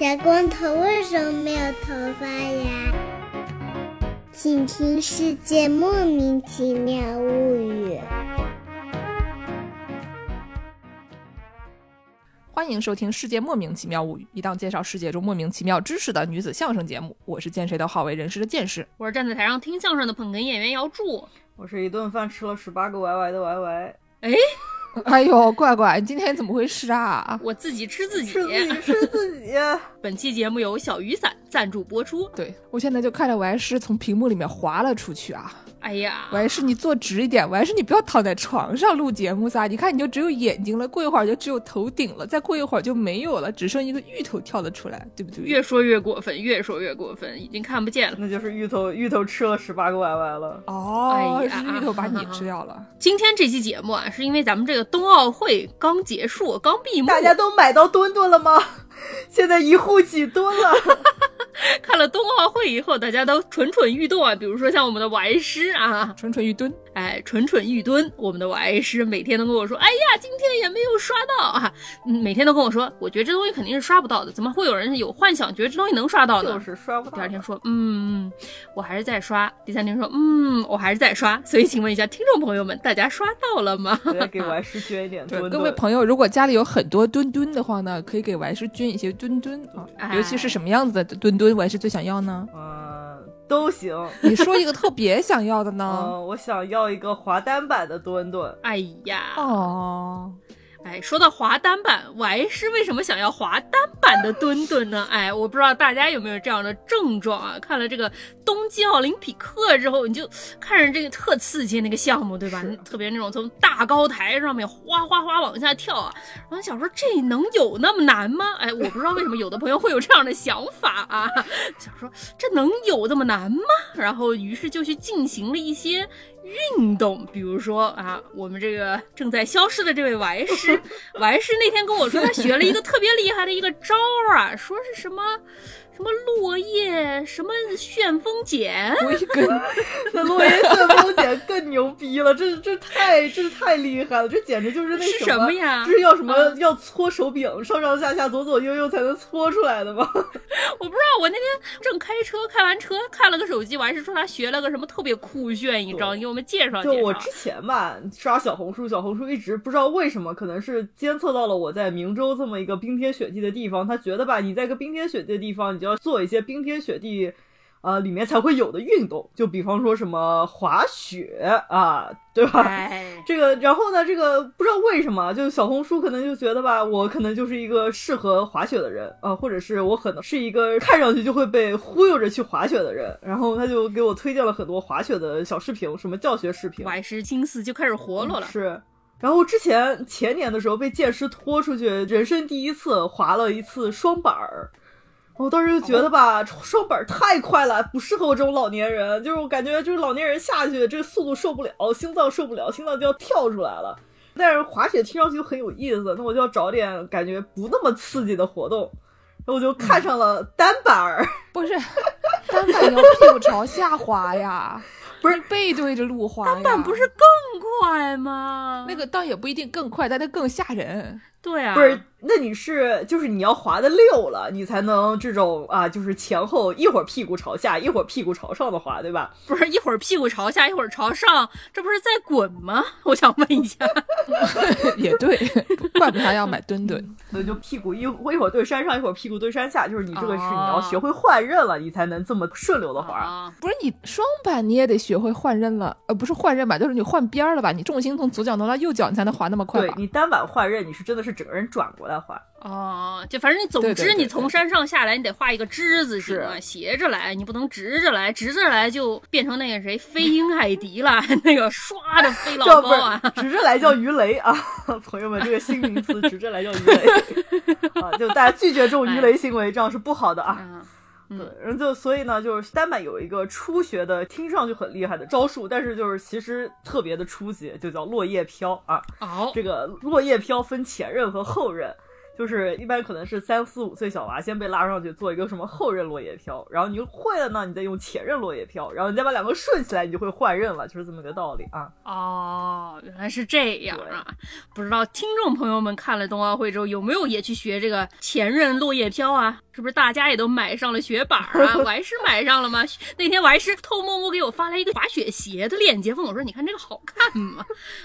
小光头为什么没有头发呀？请听《世界莫名其妙物语》。欢迎收听《世界莫名其妙物语》，一档介绍世界中莫名其妙知识的女子相声节目。我是见谁都好为人师的见识，我是站在台上听相声的捧哏演员姚柱。我是一顿饭吃了十八个歪歪的歪歪。哎，哎呦，乖乖，你今天怎么回事啊？我自己吃自己，吃自己吃自己。本期节目由小雨伞赞助播出。对我现在就看着我还是从屏幕里面滑了出去啊！哎呀，我还是你坐直一点，我还是你不要躺在床上录节目噻！你看你就只有眼睛了，过一会儿就只有头顶了，再过一会儿就没有了，只剩一个芋头跳了出来，对不对？越说越过分，越说越过分，已经看不见了。那就是芋头，芋头吃了十八个 YY 了。哦，哎呀是芋头把你吃掉了。今天这期节目啊，是因为咱们这个冬奥会刚结束，刚闭幕，大家都买到墩墩了吗？现在一户几吨了？看了冬奥会以后，大家都蠢蠢欲动啊。比如说像我们的王师啊，蠢蠢欲蹲，哎，蠢蠢欲蹲。我们的王师每天都跟我说，哎呀，今天也没有刷到啊。嗯，每天都跟我说，我觉得这东西肯定是刷不到的，怎么会有人有幻想觉得这东西能刷到呢？就是刷不到。第二天说，嗯，我还是在刷。第三天说，嗯，我还是在刷。所以请问一下听众朋友们，大家刷到了吗？给王师捐一点。各位朋友，如果家里有很多墩墩的话呢，可以给王师捐一些墩墩啊，哎尤其是什么样子的墩墩，王师最想要呢？嗯，都行。你说一个特别想要的呢？嗯，我想要一个滑单版的墩墩。哎呀，哦，哎，说到滑单板，我还是为什么想要滑单板的墩墩呢？哎，我不知道大家有没有这样的症状啊？看了这个东京奥林匹克之后，你就看着这个特刺激那个项目，对吧？特别那种从大高台上面哗哗哗往下跳啊，然后想说这能有那么难吗？哎，我不知道为什么有的朋友会有这样的想法啊，想说这能有这么难吗？然后于是就去进行了一些运动，比如说啊，我们这个正在消失的这位玩师，玩师那天跟我说他学了一个特别厉害的一个招儿啊，说是什么什么落叶什么旋风剪，我一根 那落叶旋风剪更牛逼了，这这太这太厉害了，这简直就是那是什什么呀这是要什么、嗯要搓手柄，上上下下左左右右才能搓出来的吗？我不知道，我那天正开车，开完车看了个手机，我还是说他学了个什么特别酷炫一招，你给我们介绍介绍。就我之前吧，刷小红书，小红书一直不知道为什么，可能是监测到了我在明州这么一个冰天雪地的地方，他觉得吧，你在个冰天雪地的地方，你就要做一些冰天雪地。呃，里面才会有的运动，就比方说什么滑雪啊，对吧？哎，这个，然后呢，这个不知道为什么，就小红书可能就觉得吧，我可能就是一个适合滑雪的人啊、呃或者是我可能是一个看上去就会被忽悠着去滑雪的人，然后他就给我推荐了很多滑雪的小视频，什么教学视频，王师心思就开始活络了。是。然后之前前年的时候被剑师拖出去，人生第一次滑了一次双板儿。我当时就觉得吧，双板太快了，不适合我这种老年人。就是我感觉，就是老年人下去这个速度受不了，心脏受不了，心脏就要跳出来了。但是滑雪听上去就很有意思，那我就要找点感觉不那么刺激的活动。我就看上了单板儿，不是单板要屁股朝下滑呀，不是背对着路滑呀。单板不是更快吗？那个倒也不一定更快，但它更吓人。对啊，不是，那你是就是你要滑的溜了，你才能这种啊，就是前后一会儿屁股朝下，一会儿屁股朝上的滑，对吧？不是一会儿屁股朝下，一会儿朝上，这不是在滚吗？我想问一下。也对，怪不得他要买墩墩。所以就屁股一我一会儿对山上，一会儿屁股对山下，就是你这个是哦你要学会换刃了，你才能这么顺溜的滑。啊，不是你双板你也得学会换刃了，呃，不是换刃吧，就是你换边了吧？你重心从左脚挪到右脚，你才能滑那么快吧？对你单板换刃，你是真的是整个人转过来画。哦，就反正你总之对对对你从山上下来，你得画一个之字形斜着来，你不能直着来，直着来就变成那个谁飞鹰海迪了，那个唰的飞老高啊。直着来叫鱼雷啊，朋友们，这个新名词直着来叫鱼雷 啊，就大家拒绝这种鱼雷行为，这样是不好的啊。嗯对，然后就所以呢，就是单板有一个初学的，听上去很厉害的招数，但是就是其实特别的初级，就叫落叶飘啊。哦，这个落叶飘分前刃和后刃。就是一般可能是三四五岁小娃先被拉上去做一个什么后刃落叶飘，然后你会了呢，你再用前刃落叶飘，然后你再把两个顺起来，你就会换刃了，就是这么个道理啊。哦，原来是这样啊！不知道听众朋友们看了冬奥会之后有没有也去学这个前刃落叶飘啊？是是不是大家也都买上了雪板儿啊？我还是买上了吗？那天我还是偷摸摸给我发来一个滑雪鞋的链接，问我说：“你看这个好看吗？”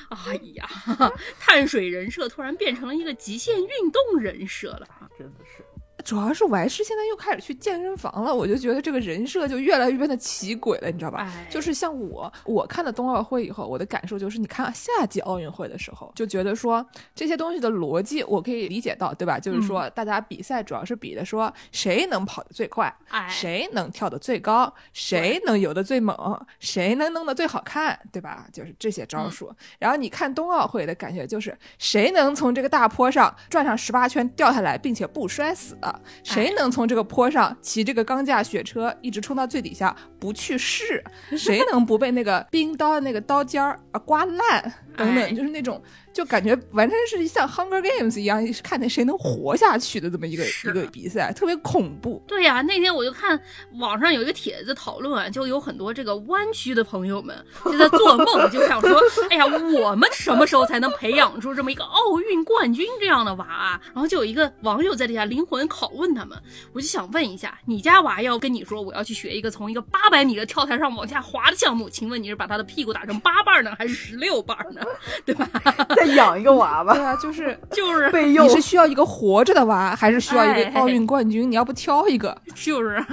哎呀，碳水人设突然变成了一个极限运动人设了啊！真的是。主要是我还是现在又开始去健身房了，我就觉得这个人设就越来越变得奇诡了，你知道吧？哎就是像我，我看了冬奥会以后，我的感受就是，你看夏季奥运会的时候，就觉得说这些东西的逻辑我可以理解到，对吧？就是说大家比赛主要是比的说谁能跑得最快，哎，谁能跳得最高，谁能游得最猛，谁能弄得最好看，对吧？就是这些招数。然后你看冬奥会的感觉就是谁能从这个大坡上转上十八圈掉下来，并且不摔死，谁能从这个坡上骑这个钢架雪车一直冲到最底下不去试，谁能不被那个冰刀的那个刀尖儿啊刮烂等哎等，就是那种。就感觉完全是像 Hunger Games 一样，看那谁能活下去的这么一个一个比赛，特别恐怖。对呀、那天我就看网上有一个帖子讨论啊，就有很多这个弯曲的朋友们就在做梦，就想说，哎呀，我们什么时候才能培养出这么一个奥运冠军这样的娃啊？然后就有一个网友在底下灵魂拷问他们，我就想问一下，你家娃要跟你说我要去学一个从一个八百米的跳台上往下滑的项目，请问你是把他的屁股打成八瓣呢，还是十六瓣呢？对吧？再养一个娃娃对，啊，就是 就是备用你是需要一个活着的娃，还是需要一哎个奥运冠军？你要不挑一个？就是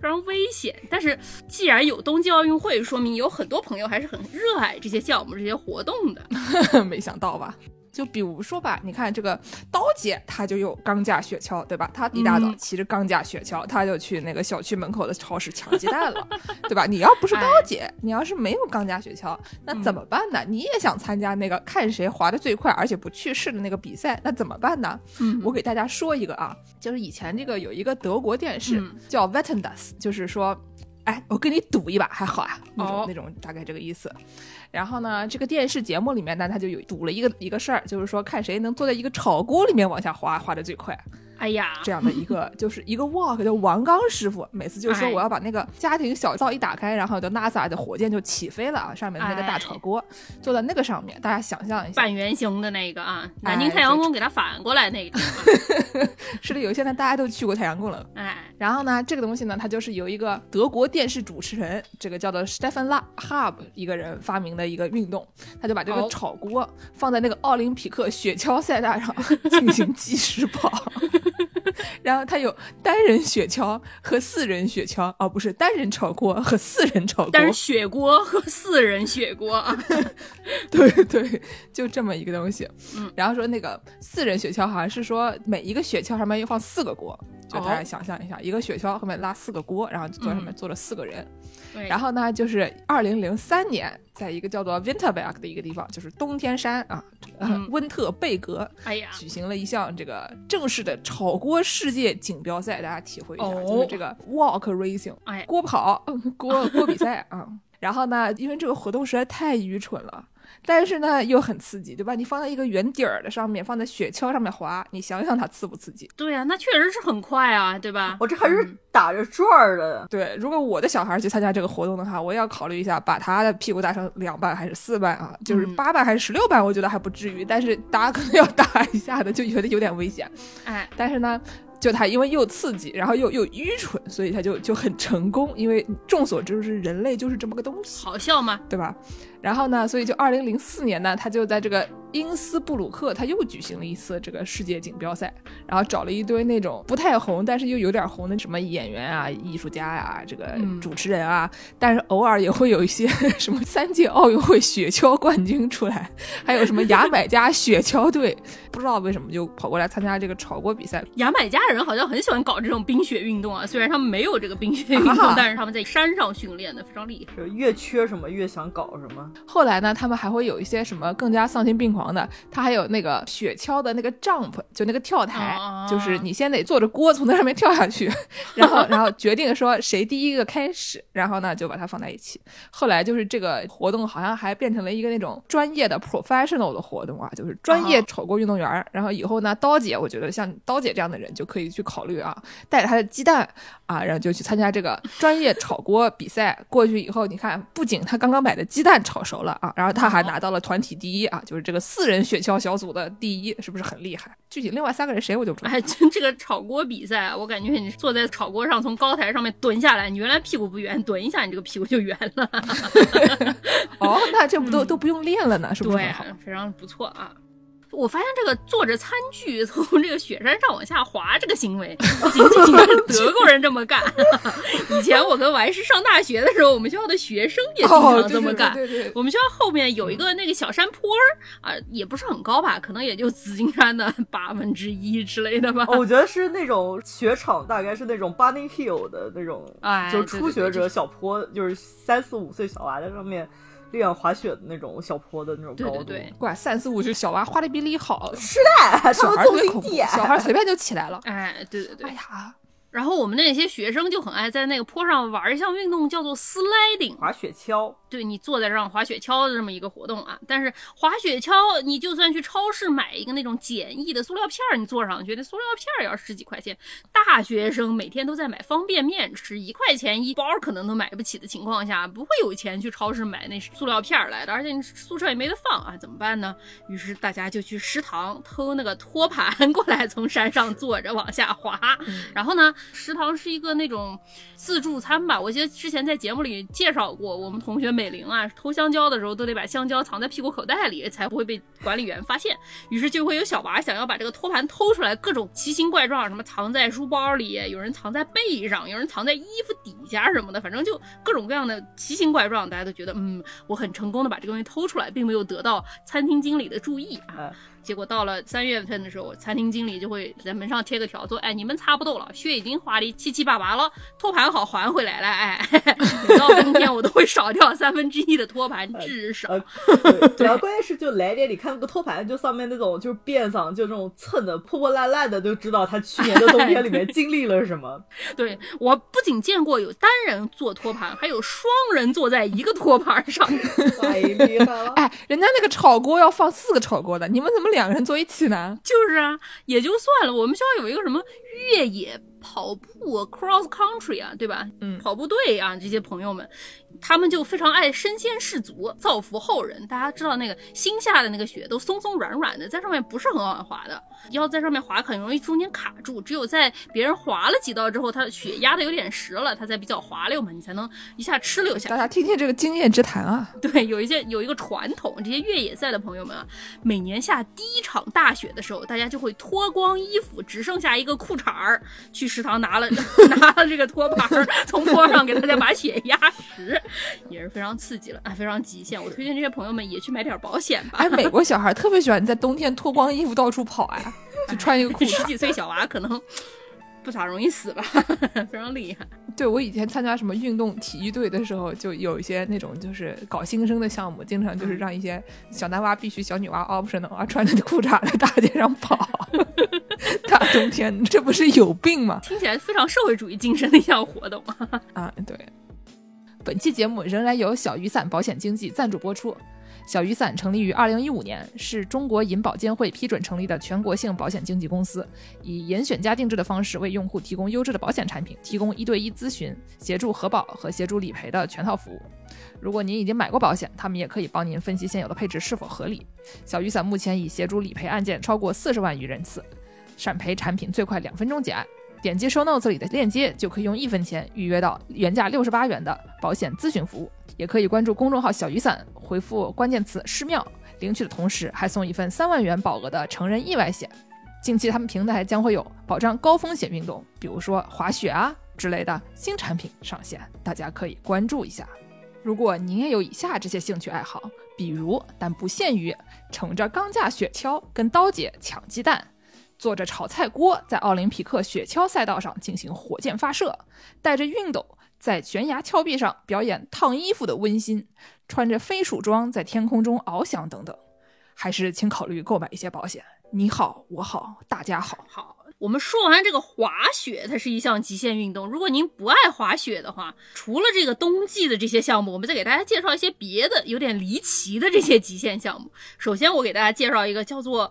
非常危险。但是既然有冬季奥运会，说明有很多朋友还是很热爱这些项目、这些活动的。没想到吧？就比如说吧，你看这个刀姐，她就有钢架雪橇，对吧？她一大早嗯骑着钢架雪橇，她就去那个小区门口的超市抢鸡蛋了，对吧？你要不是刀姐，你要是没有钢架雪橇，那怎么办呢？你也想参加那个看谁滑得最快而且不去世的那个比赛，那怎么办呢？嗯我给大家说一个啊，就是以前这个有一个德国电视、嗯叫 Vettendas，就是说，哎，我跟你赌一把还好啊，那种、哦那种大概这个意思。然后呢，这个电视节目里面呢，他就有赌了一个一个事儿，就是说看谁能坐在一个炒锅里面往下滑，滑的最快。哎呀，这样的一个 就是一个 walk，叫王刚师傅，每次就说哎我要把那个家庭小灶一打开，然后就 NASA 的火箭就起飞了啊，上面的那个大炒锅，坐在那个上面，大家想象一下，半圆形的那个啊，哎南京太阳宫给它反过来那个。是的，有现在大家都去过太阳宫了。哎，然后呢，这个东西呢，它就是由一个德国电视主持人，这个叫做 Stefan La Hub 一个人发明的一个运动，他就把这个哦炒锅放在那个奥林匹克雪橇赛道上 进行计时跑。然后它有单人雪橇和四人雪橇，哦，不是单人炒锅和四人炒锅，但是雪锅和四人雪锅。啊，对对，就这么一个东西。嗯，然后说那个四人雪橇好像是说每一个雪橇上面要放四个锅，就大家哦。想象一下，一个雪橇后面拉四个锅，然后就坐上面嗯。坐了四个人。对然后呢，就是二零零三年，在一个叫做 Winterberg 的一个地方，就是冬天山啊，温特贝格，哎呀，举行了一项这个正式的炒锅世界锦标赛，大家体会一下，哦就是这个 Walk Racing，哎锅跑，嗯 锅锅比赛啊。然后呢，因为这个活动实在太愚蠢了。但是呢，又很刺激，对吧？你放在一个圆底儿的上面，放在雪橇上面滑，你想想它刺不刺激？对呀、那确实是很快啊，对吧？我这还是嗯打着转儿的。对，如果我的小孩去参加这个活动的话，我也要考虑一下，把他的屁股打成两半还是四半啊？就是嗯八半还是十六半，我觉得还不至于，但是打可能要打一下的，就觉得有点危险。哎，但是呢，就他因为又刺激，然后又又愚蠢，所以他就就很成功。因为众所周知，人类就是这么个东西，好笑吗？对吧？然后呢，所以就二零零四年呢，他就在这个因斯布鲁克，他又举行了一次这个世界锦标赛，然后找了一堆那种不太红，但是又有点红的什么演员啊、艺术家呀、这个嗯主持人啊，但是偶尔也会有一些 什么三届奥运会雪橇冠军出来，还有什么牙买加雪橇队，不知道为什么就跑过来参加这个炒锅比赛。牙买加人好像很喜欢搞这种冰雪运动啊，虽然他们没有这个冰雪运动，啊但是他们在山上训练的非常厉害。就越缺什么越想搞什么，后来呢，他们还会有一些什么更加丧心病狂的，他还有那个雪橇的那个 jump，就那个跳台，哦就是你先得坐着锅从那上面跳下去，然后然后决定说谁第一个开始，然后呢就把它放在一起。后来就是这个活动好像还变成了一个那种专业的 professional 的活动啊，就是专业哦炒锅运动员儿。然后以后呢，刀姐我觉得像刀姐这样的人就可可以去考虑啊，带着他的鸡蛋啊，然后就去参加这个专业炒锅比赛。过去以后，你看，不仅他刚刚买的鸡蛋炒熟了啊，然后他还拿到了团体第一啊，就是这个四人雪橇小组的第一，是不是很厉害？具体另外三个人谁我就不知道。哎，就这个炒锅比赛啊，我感觉你坐在炒锅上，从高台上面蹲下来，你原来屁股不圆，蹲一下你这个屁股就圆了。哦，那这不都都不用练了呢，是不是对？，非常不错啊。我发现这个坐着餐具从这个雪山上往下滑这个行为，不 仅仅是德国人这么干。以前我跟王师上大学的时候，我们学校的学生也经常这么干。对对对对我们学校后面有一个那个小山坡儿啊，也不是很高吧，可能也就紫金山的八分之一之类的吧。哦，我觉得是那种雪场，大概是那种 bunny hill 的那种，哎就初学者小坡，就是三四五岁小娃在上面练滑雪的那种小坡的那种高度。对对对，怪三四五岁小娃滑的比你好，是的，他小们孩特别恐怖，重心地。小孩随便就起来了。哎，对对对哎。呀，然后我们那些学生就很爱在那个坡上玩一项运动，叫做 sliding。滑雪橇，对你坐在这上滑雪橇的这么一个活动啊，但是滑雪橇你就算去超市买一个那种简易的塑料片儿，你坐上去，那塑料片儿也要十几块钱。大学生每天都在买方便面吃，一块钱一包可能都买不起的情况下，不会有钱去超市买那塑料片儿来的，而且你宿舍也没得放啊，怎么办呢？于是大家就去食堂偷那个托盘 过来，从山上坐着往下滑。然后呢，食堂是一个那种自助餐吧，我记得之前在节目里介绍过，我们同学美玲啊，偷香蕉的时候都得把香蕉藏在屁股口袋里，才不会被管理员发现。于是就会有小娃想要把这个托盘偷出来，各种奇形怪状，什么藏在书包里，有人藏在背上，有人藏在衣服底下什么的，反正就各种各样的奇形怪状。大家都觉得，嗯，我很成功的把这个东西偷出来，并没有得到餐厅经理的注意啊。哎，结果到了三月份的时候，餐厅经理就会在门上贴个条，说：“哎，你们差不多了，血已经花的七七八八了，托盘好还回来了。哎，每到冬天我都会少掉 三分之一的托盘，至少。呃，对，然后关键是就来点，你看那个托盘，就上面那种就是边上就那种蹭的破破烂烂的，就知道他去年的冬天里面经历了什么。对我不仅见过有单人坐托盘，还有双人坐在一个托盘上。太厉害了！哎，人家那个炒锅要放四个炒锅的，你们怎么两个人坐一起呢？就是啊，也就算了。我们学校有一个什么越野跑步 cross country 啊，对吧？嗯跑步队啊，这些朋友们，他们就非常爱身先士卒，造福后人。大家知道那个新下的那个雪都松松软软的，在上面不是很好滑的，要在上面滑很容易中间卡住。只有在别人滑了几道之后，他的雪压的有点实了，它才比较滑溜嘛，你才能一下哧溜下大。家听听这个经验之谈啊！对，有一些有一个传统，这些越野赛的朋友们啊，每年下第一场大雪的时候，大家就会脱光衣服，只剩下一个裤衩儿，去食堂拿了 拿了这个托盘儿，从坡上给大家把血压实，也是非常刺激了，啊，非常极限。我推荐这些朋友们也去买点保险吧。哎，美国小孩特别喜欢在冬天脱光衣服到处跑哎，就穿一个裤衩。十几岁小娃可能不咋容易死吧，非常厉害。对我以前参加什么运动体育队的时候，就有一些那种就是搞新生的项目，经常就是让一些小男娃必须小女娃 optional 啊，穿着裤衩在大街上跑。大冬天，这不是有病吗？听起来非常社会主义精神的一项活动啊！啊，对。本期节目仍然由小雨伞保险经纪赞助播出。小雨伞成立于2015年，是中国银保监会批准成立的全国性保险经纪公司，以严选加定制的方式为用户提供优质的保险产品，提供一对一咨询、协助核保和协助理赔的全套服务。如果您已经买过保险，他们也可以帮您分析现有的配置是否合理。小雨伞目前已协助理赔案件超过四十万余人次，闪赔产品最快两分钟结案。点击 show notes 里的链接，就可以用一分钱预约到原价六十八元的保险咨询服务。也可以关注公众号“小雨伞”，回复关键词“失妙”，领取的同时还送一份三万元保额的成人意外险。近期他们平台将会有保障高风险运动，比如说滑雪啊之类的新产品上线，大家可以关注一下。如果您也有以下这些兴趣爱好，比如但不限于乘着钢架雪橇跟刀姐抢鸡蛋。坐着炒菜锅在奥林匹克雪橇赛道上进行火箭发射，带着熨斗在悬崖峭壁上表演烫衣服的温馨，穿着飞鼠装在天空中翱翔等等，还是请考虑购买一些保险。你好，我好，大家好。好，我们说完这个滑雪，它是一项极限运动。如果您不爱滑雪的话，除了这个冬季的这些项目，我们再给大家介绍一些别的有点离奇的这些极限项目。首先，我给大家介绍一个叫做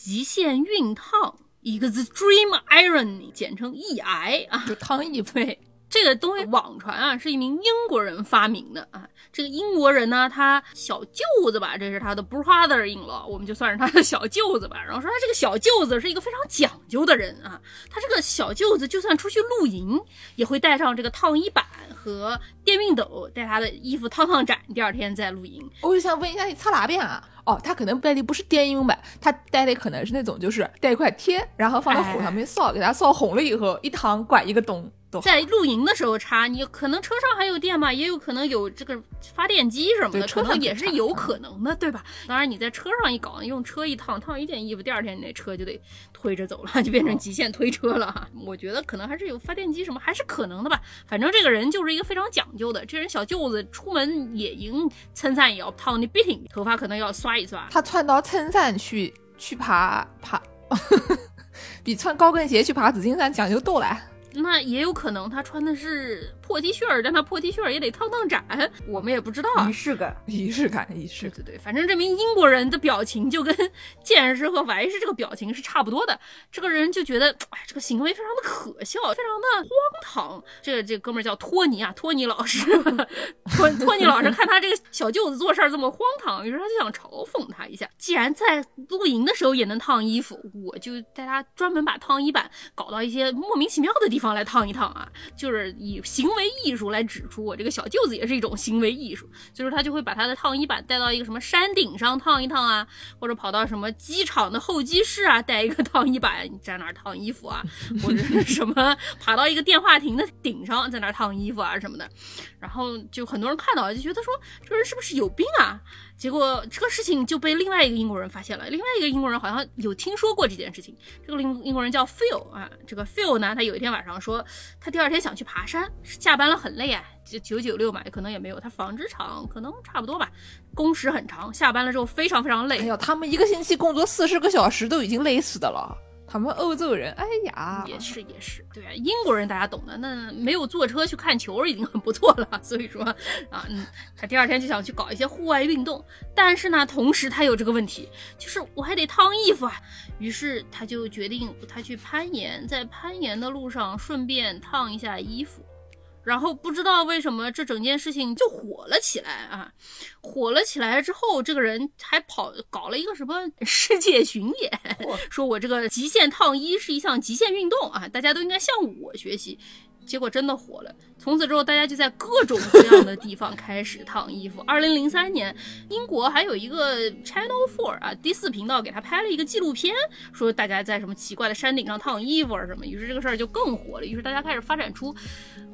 极限熨烫。Extreme Iron，简称 EI 啊。就烫衣服。对，这个东西网传啊，是一名英国人发明的啊。这个英国人呢，他小舅子吧，这是他的 brother-in-law，我们就算是他的小舅子吧。然后说他这个小舅子是一个非常讲究的人啊，他这个小舅子就算出去露营，也会带上这个烫衣板和电熨斗，带他的衣服烫烫展，第二天再露营。我就想问一下，你擦哪边啊？哦，他可能带的不是电熨板，他带的可能是那种就是带一块贴，然后放到火上面烧，给他烧红了以后，一烫管一个洞。在露营的时候插，你可能车上还有电吧，也有可能有这个发电机什么的，车上可能也是有可能的，对吧？当然你在车上一搞，用车一烫，烫一件衣服，第二天你那车就得推着走了，就变成极限推车了哈。我觉得可能还是有发电机什么，还是可能的吧。反正这个人就是一个非常讲究的，这人小舅子出门野营，衬衫也要烫的笔挺，头发可能要刷一刷。他穿到衬衫去去爬爬，比穿高跟鞋去爬紫金山讲究多了。那也有可能他穿的是破 T 恤儿，但他破 T 恤儿也得烫烫展，我们也不知道啊仪。式感。仪式感，仪式对对对，反正这名英国人的表情就跟剑士和白士这个表情是差不多的。这个人就觉得，哎，这个行为非常的可笑，非常的荒唐。这个这个哥们儿叫托尼啊，托尼老师，托托尼老师看他这个小舅子做事儿这么荒唐，于是他就想嘲讽他一下。既然在露营的时候也能烫衣服，我就带他专门把烫衣板搞到一些莫名其妙的地方来烫一烫啊，就是以行为艺术来指出我这个小舅子也是一种行为艺术。就是他就会把他的烫衣板带到一个什么山顶上烫一烫啊，或者跑到什么机场的候机室啊，带一个烫衣板，在那儿烫衣服啊，或者是什么爬到一个电话亭的顶上，在那儿烫衣服啊什么的。然后就很多人看到就觉得说这人是不是有病啊？结果这个事情就被另外一个英国人发现了，另外一个英国人好像有听说过这件事情。这个英英国人叫 Phil 啊，这个 Phil 呢，他有一天晚上说，他第二天想去爬山，下班了很累啊，就九九六嘛，可能也没有，他纺织厂可能差不多吧，工时很长，下班了之后非常非常累哎，呦，他们一个星期工作四十个小时都已经累死的了。他们欧洲人，哎呀，也是也是，对啊，英国人大家懂的，那没有坐车去看球已经很不错了。所以说啊，嗯，他第二天就想去搞一些户外运动，但是呢，同时他有这个问题，就是我还得烫衣服啊。于是他就决定他去攀岩，在攀岩的路上顺便烫一下衣服。然后不知道为什么这整件事情就火了起来啊！火了起来之后，这个人还跑搞了一个什么 世界巡演，说我这个极限烫衣是一项极限运动啊，大家都应该向我学习。结果真的火了，从此之后，大家就在各种各样的地方开始烫衣服。二零零三年，英国还有一个 Channel Four 啊，第四频道给他拍了一个纪录片，说大家在什么奇怪的山顶上烫衣服啊什么，于是这个事儿就更火了。于是大家开始发展出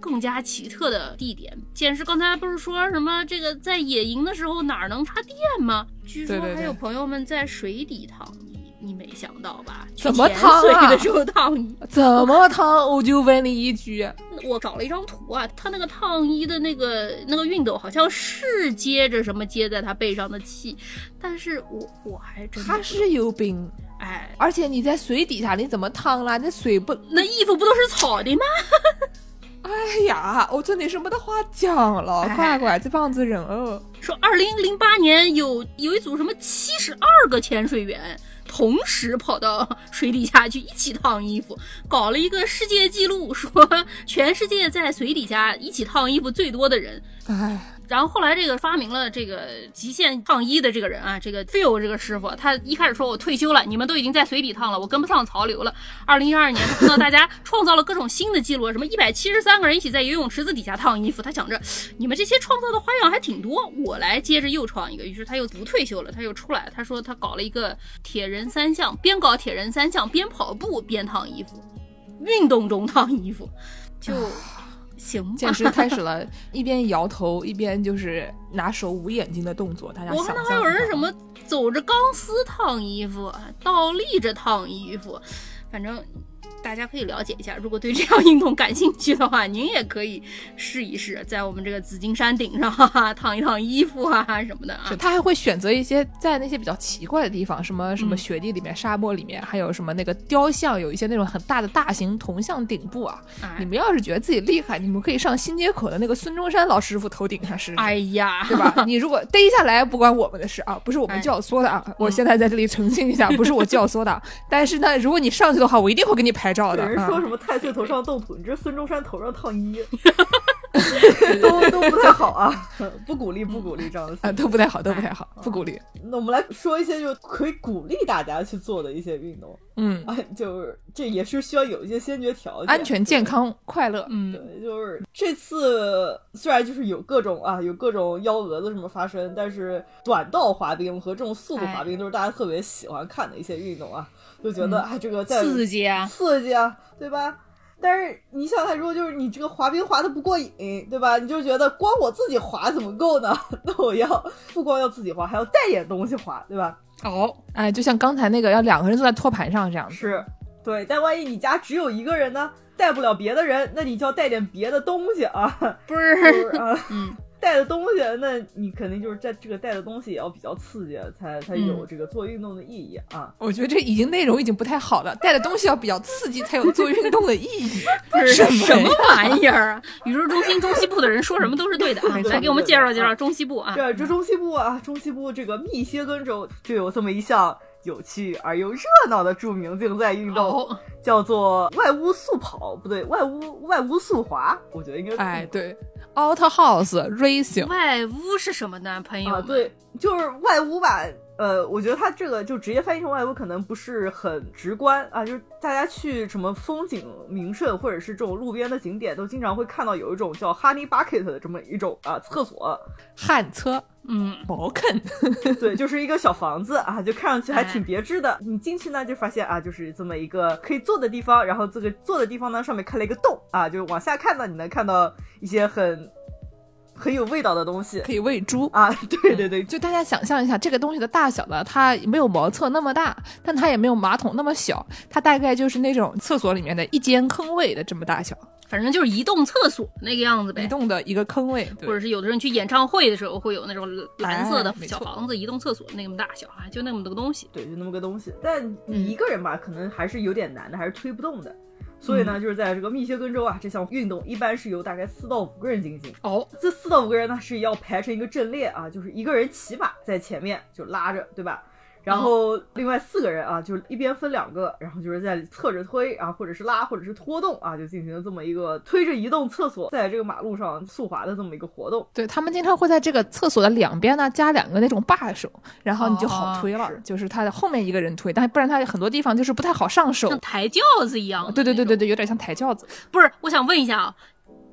更加奇特的地点。简直刚才不是说什么这个在野营的时候哪儿能插电吗？据说还有朋友们在水底烫衣，你没想到吧？怎么潜烫啊时候烫衣。怎么烫？我就问你一句，我找了一张图啊，他那个烫衣的那个那个熨斗好像是接着什么接在他背上的气，但是我我还真他是有病。哎，而且你在水底下，你怎么烫啦？那水不……那衣服不都是草的吗？哎呀，我真的是没得话讲了，哎乖乖，这帮子人哦。说二零零八年有有一组什么七十二个潜水员。同时跑到水底下去一起烫衣服，搞了一个世界纪录，说全世界在水底下一起烫衣服最多的人。哎，然后后来这个发明了这个极限烫衣的这个人啊，这个 Phil 这个师傅，他一开始说我退休了，你们都已经在水底烫了，我跟不上潮流了。二零一二年，他看到大家创造了各种新的记录，什么一百七十三个人一起在游泳池子底下烫衣服，他想着你们这些创造的花样还挺多，我来接着又创一个。于是他又不退休了，他又出来，他说他搞了一个铁人三项，边搞铁人三项边跑步边烫衣服，运动中烫衣服，就。行吧，简直开始了一边摇头一边就是拿手捂眼睛的动作。大家我看到还有人什么走着钢丝烫衣服，倒立着烫衣服，反正大家可以了解一下。如果对这项运动感兴趣的话，您也可以试一试，在我们这个紫金山顶上哈哈烫一烫衣服啊什么的啊是。他还会选择一些在那些比较奇怪的地方，什么什么嗯雪地里面、沙漠里面，还有什么那个雕像，有一些那种很大的大型铜像顶部啊。哎你们要是觉得自己厉害，你们可以上新街口的那个孙中山老师傅头顶上试试。哎呀，对吧？你如果逮下来，不关我们的事啊，不是我们哎教唆的啊。我现在在这里澄清一下，不是我教唆的。但是呢，如果你上去的话，我一定会给你拍照的。有人说啊什么太岁头上动土，你这孙中山头上烫衣，都都不太好啊，不鼓励不鼓励这样的啊，都不太好，都不太好，不鼓励。那我们来说一些就可以鼓励大家去做的一些运动。嗯，啊，就是这也是需要有一些先决条件，安全、健康、快乐。嗯，对，就是这次虽然就是有各种啊，有各种幺蛾子什么发生，但是短道滑冰和这种速度滑冰都是大家特别喜欢看的一些运动啊，就觉得啊，这个在刺激啊，刺激啊，对吧？但是你想想，如果就是你这个滑冰滑的不过瘾，对吧？你就觉得光我自己滑怎么够呢？那我要不光要自己滑，还要带点东西滑，对吧？哦，哎，就像刚才那个要两个人坐在托盘上这样子。是，对。但万一你家只有一个人呢，带不了别的人，那你就要带点别的东西啊。不，是，不是啊，嗯，带的东西，那你肯定就是在这个带的东西也要比较刺激，才才有嗯这个做运动的意义啊。我觉得这已经内容已经不太好了，带的东西要比较刺激，才有做运动的意义。不是什么什么玩意儿啊？宇宙中心中西部的人说什么都是对的来给我们介绍介绍中西部啊。对，这中西部啊，中西部这个密歇根州就有这么一项有趣而又热闹的著名竞赛运动，哦，叫做外屋速跑，不对，外屋外屋速滑，我觉得应该哎，对，Out House Racing，外屋是什么呢，朋友啊，对，就是外屋吧。呃，我觉得它这个就直接翻译成外屋可能不是很直观啊，就是大家去什么风景名胜或者是这种路边的景点，都经常会看到有一种叫 Honey Bucket 的这么一种啊厕所，旱厕、嗯，茅坑，对，就是一个小房子啊，就看上去还哎挺别致的。你进去呢，就发现啊，就是这么一个可以坐的地方，然后这个坐的地方呢，上面开了一个洞啊，就是往下看呢，你能看到一些很很有味道的东西可以喂猪。啊，对对对，就大家想象一下，这个东西的大小呢，它没有茅厕那么大，但它也没有马桶那么小，它大概就是那种厕所里面的一间坑位的这么大小，反正就是移动厕所那个样子呗移。动的一个坑位。或者是有的人去演唱会的时候会有那种蓝色的小房子，移动厕所那么大小啊，就那么多个东西。对，就那么个东西。但你一个人吧，可能还是有点难的，还是推不动的。所以呢，就是在这个密歇根州啊，这项运动一般是由大概四到五个人进行。哦，这四到五个人呢是要排成一个阵列啊，就是一个人骑马在前面就拉着，对吧？然后另外四个人啊，就一边分两个，然后就是在侧着推啊，或者是拉，或者是拖动啊，就进行了这么一个推着移动厕所在这个马路上速滑的这么一个活动。对他们经常会在这个厕所的两边呢加两个那种把手，然后你就好推了，是就是他的后面一个人推，但不然他很多地方就是不太好上手。像抬轿子一样。对对对对，对，有点像抬轿子。不是，我想问一下啊，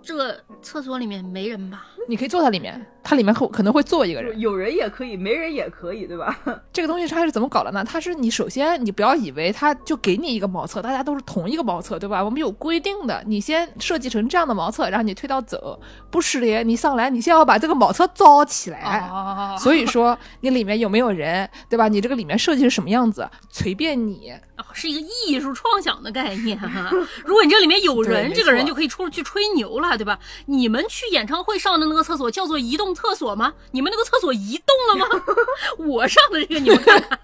这个厕所里面没人吧？你可以坐在里面，它里面可可能会坐一个人。有人也可以，没人也可以，对吧？这个东西它是怎么搞的呢？它是你首先你不要以为它就给你一个茅厕，大家都是同一个茅厕，对吧？我们有规定的，你先设计成这样的茅厕，然后你推到走，不是的，你上来你先要把这个茅厕造起来。哦，所以说你里面有没有人，对吧？你这个里面设计是什么样子，随便你。哦是一个艺术创想的概念哈、如果你这里面有人，这个人就可以出去吹牛了，对吧？你们去演唱会上的那个厕所叫做移动厕所吗？你们那个厕所移动了吗？我上的这个你们看看，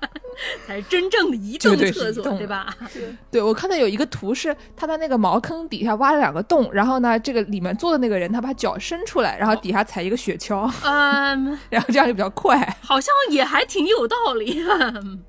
才是真正的移动厕所，对吧？对我看到有一个图是他在那个茅坑底下挖了两个洞，然后呢，这个里面坐的那个人他把脚伸出来，然后底下踩一个雪橇，嗯，然后这样就比较快。好像也还挺有道理。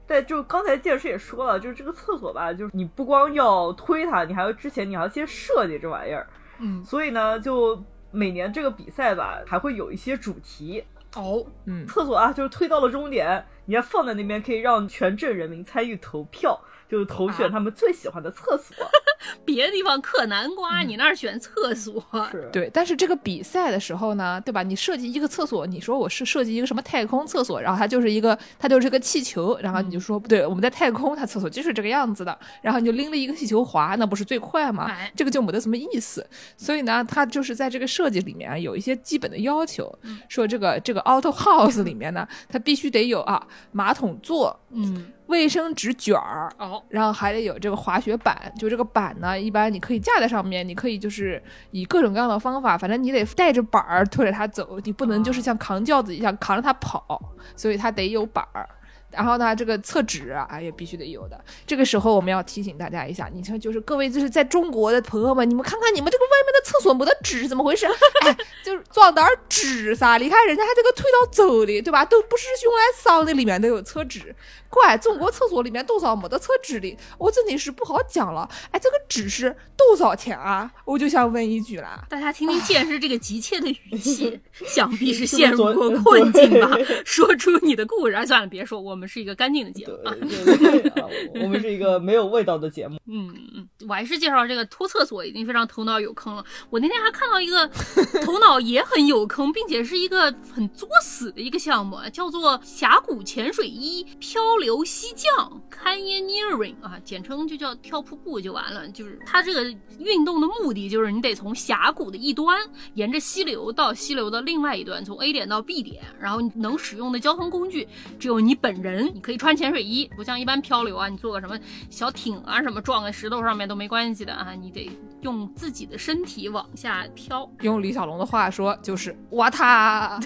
对，就刚才介师也说了，就是这个厕所吧，就是你不光要推它，你还要之前你还要先设计这玩意儿，嗯所以呢，就每年这个比赛吧，还会有一些主题。哦，嗯，厕所啊，就是推到了终点，你要放在那边，可以让全镇人民参与投票，就是投选啊他们最喜欢的厕所。别的地方嗑南瓜，你那儿选厕所，是，对。但是这个比赛的时候呢，对吧？你设计一个厕所，你说我是设计一个什么太空厕所，然后它就是一个它就是个气球，然后你就说不对，我们在太空，它厕所就是这个样子的，然后你就拎了一个气球滑，那不是最快吗哎？这个就没得什么意思。所以呢，它就是在这个设计里面啊有一些基本的要求，说这个这个 auto house 里面呢，它必须得有啊马桶座、嗯，卫生纸卷儿。哦，然后还得有这个滑雪板，就这个板板呢，一般你可以架在上面，你可以就是以各种各样的方法，反正你得带着板儿推着它走，你不能就是像扛轿子一样扛着它跑，所以它得有板儿。然后呢，这个厕纸啊也必须得有的。这个时候我们要提醒大家一下，你看，就是各位就是在中国的朋友们，你们看看你们这个外面的厕所没得纸是怎么回事？哎，就是装点儿纸噻，你看人家还这个推到走的，对吧？都不是用来扫的，里面都有厕纸。怪中国厕所里面多少没得厕纸的，我真的是不好讲了。哎，这个纸是多少钱啊？我就想问一句啦。大家听听剑师这个急切的语气，想必是陷入过困境吧？说出你的故事。哎，算了，别说，我们是一个干净的节目啊。对对啊，我们是一个没有味道的节目。嗯嗯，我还是介绍这个拖厕所已经非常头脑有坑了。我那天还看到一个 头脑也很有坑，并且是一个很作死的一个项目，叫做峡谷潜水衣漂流溪降 （Canyoneering） 啊，简称就叫跳瀑布就完了。就是它这个运动的目的就是你得从峡谷的一端沿着溪流到溪流的另外一端，从 A 点到 B 点，然后你能使用的交通工具只有你本人，你可以穿潜水衣，不像一般漂流啊，你坐个什么小艇啊什么撞在石头上面都没关系的啊，你得用自己的身体往下漂。用李小龙的话说就是哇他。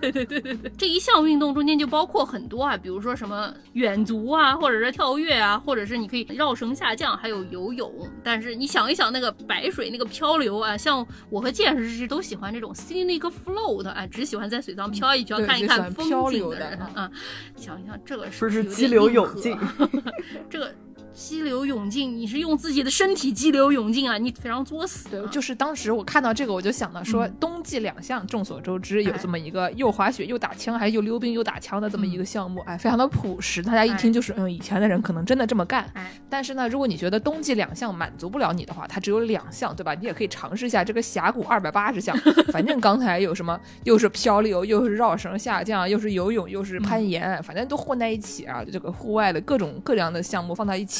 对对对对对，这一项运动中间就包括很多啊，比如说什么远足啊，或者是跳跃啊，或者是你可以绕绳下降，还有游泳。但是你想一想那个白水那个漂流啊，像我和剑师都喜欢这种 scenic float 啊，只喜欢在水上漂一飘、对看一看风景的的人啊。想一想这个是不是激流勇进？这个激流勇进，你是用自己的身体激流勇进啊，你非常作死、对啊。，就是当时我看到这个，我就想到说，嗯冬季两项众所周知有哎这么一个又滑雪又打枪，还又溜冰又打枪的这么一个项目，哎，非常的朴实，大家一哎听就是，嗯，以前的人可能真的这么干。哎，但是呢，如果你觉得冬季两项满足不了你的话，它只有两项，对吧？你也可以尝试一下这个峡谷二百八十项。反正刚才有什么，又是漂流，又是绕绳下降，又是游泳，又是攀岩，反正都混在一起啊。这个户外的各种各样的项目放在一起，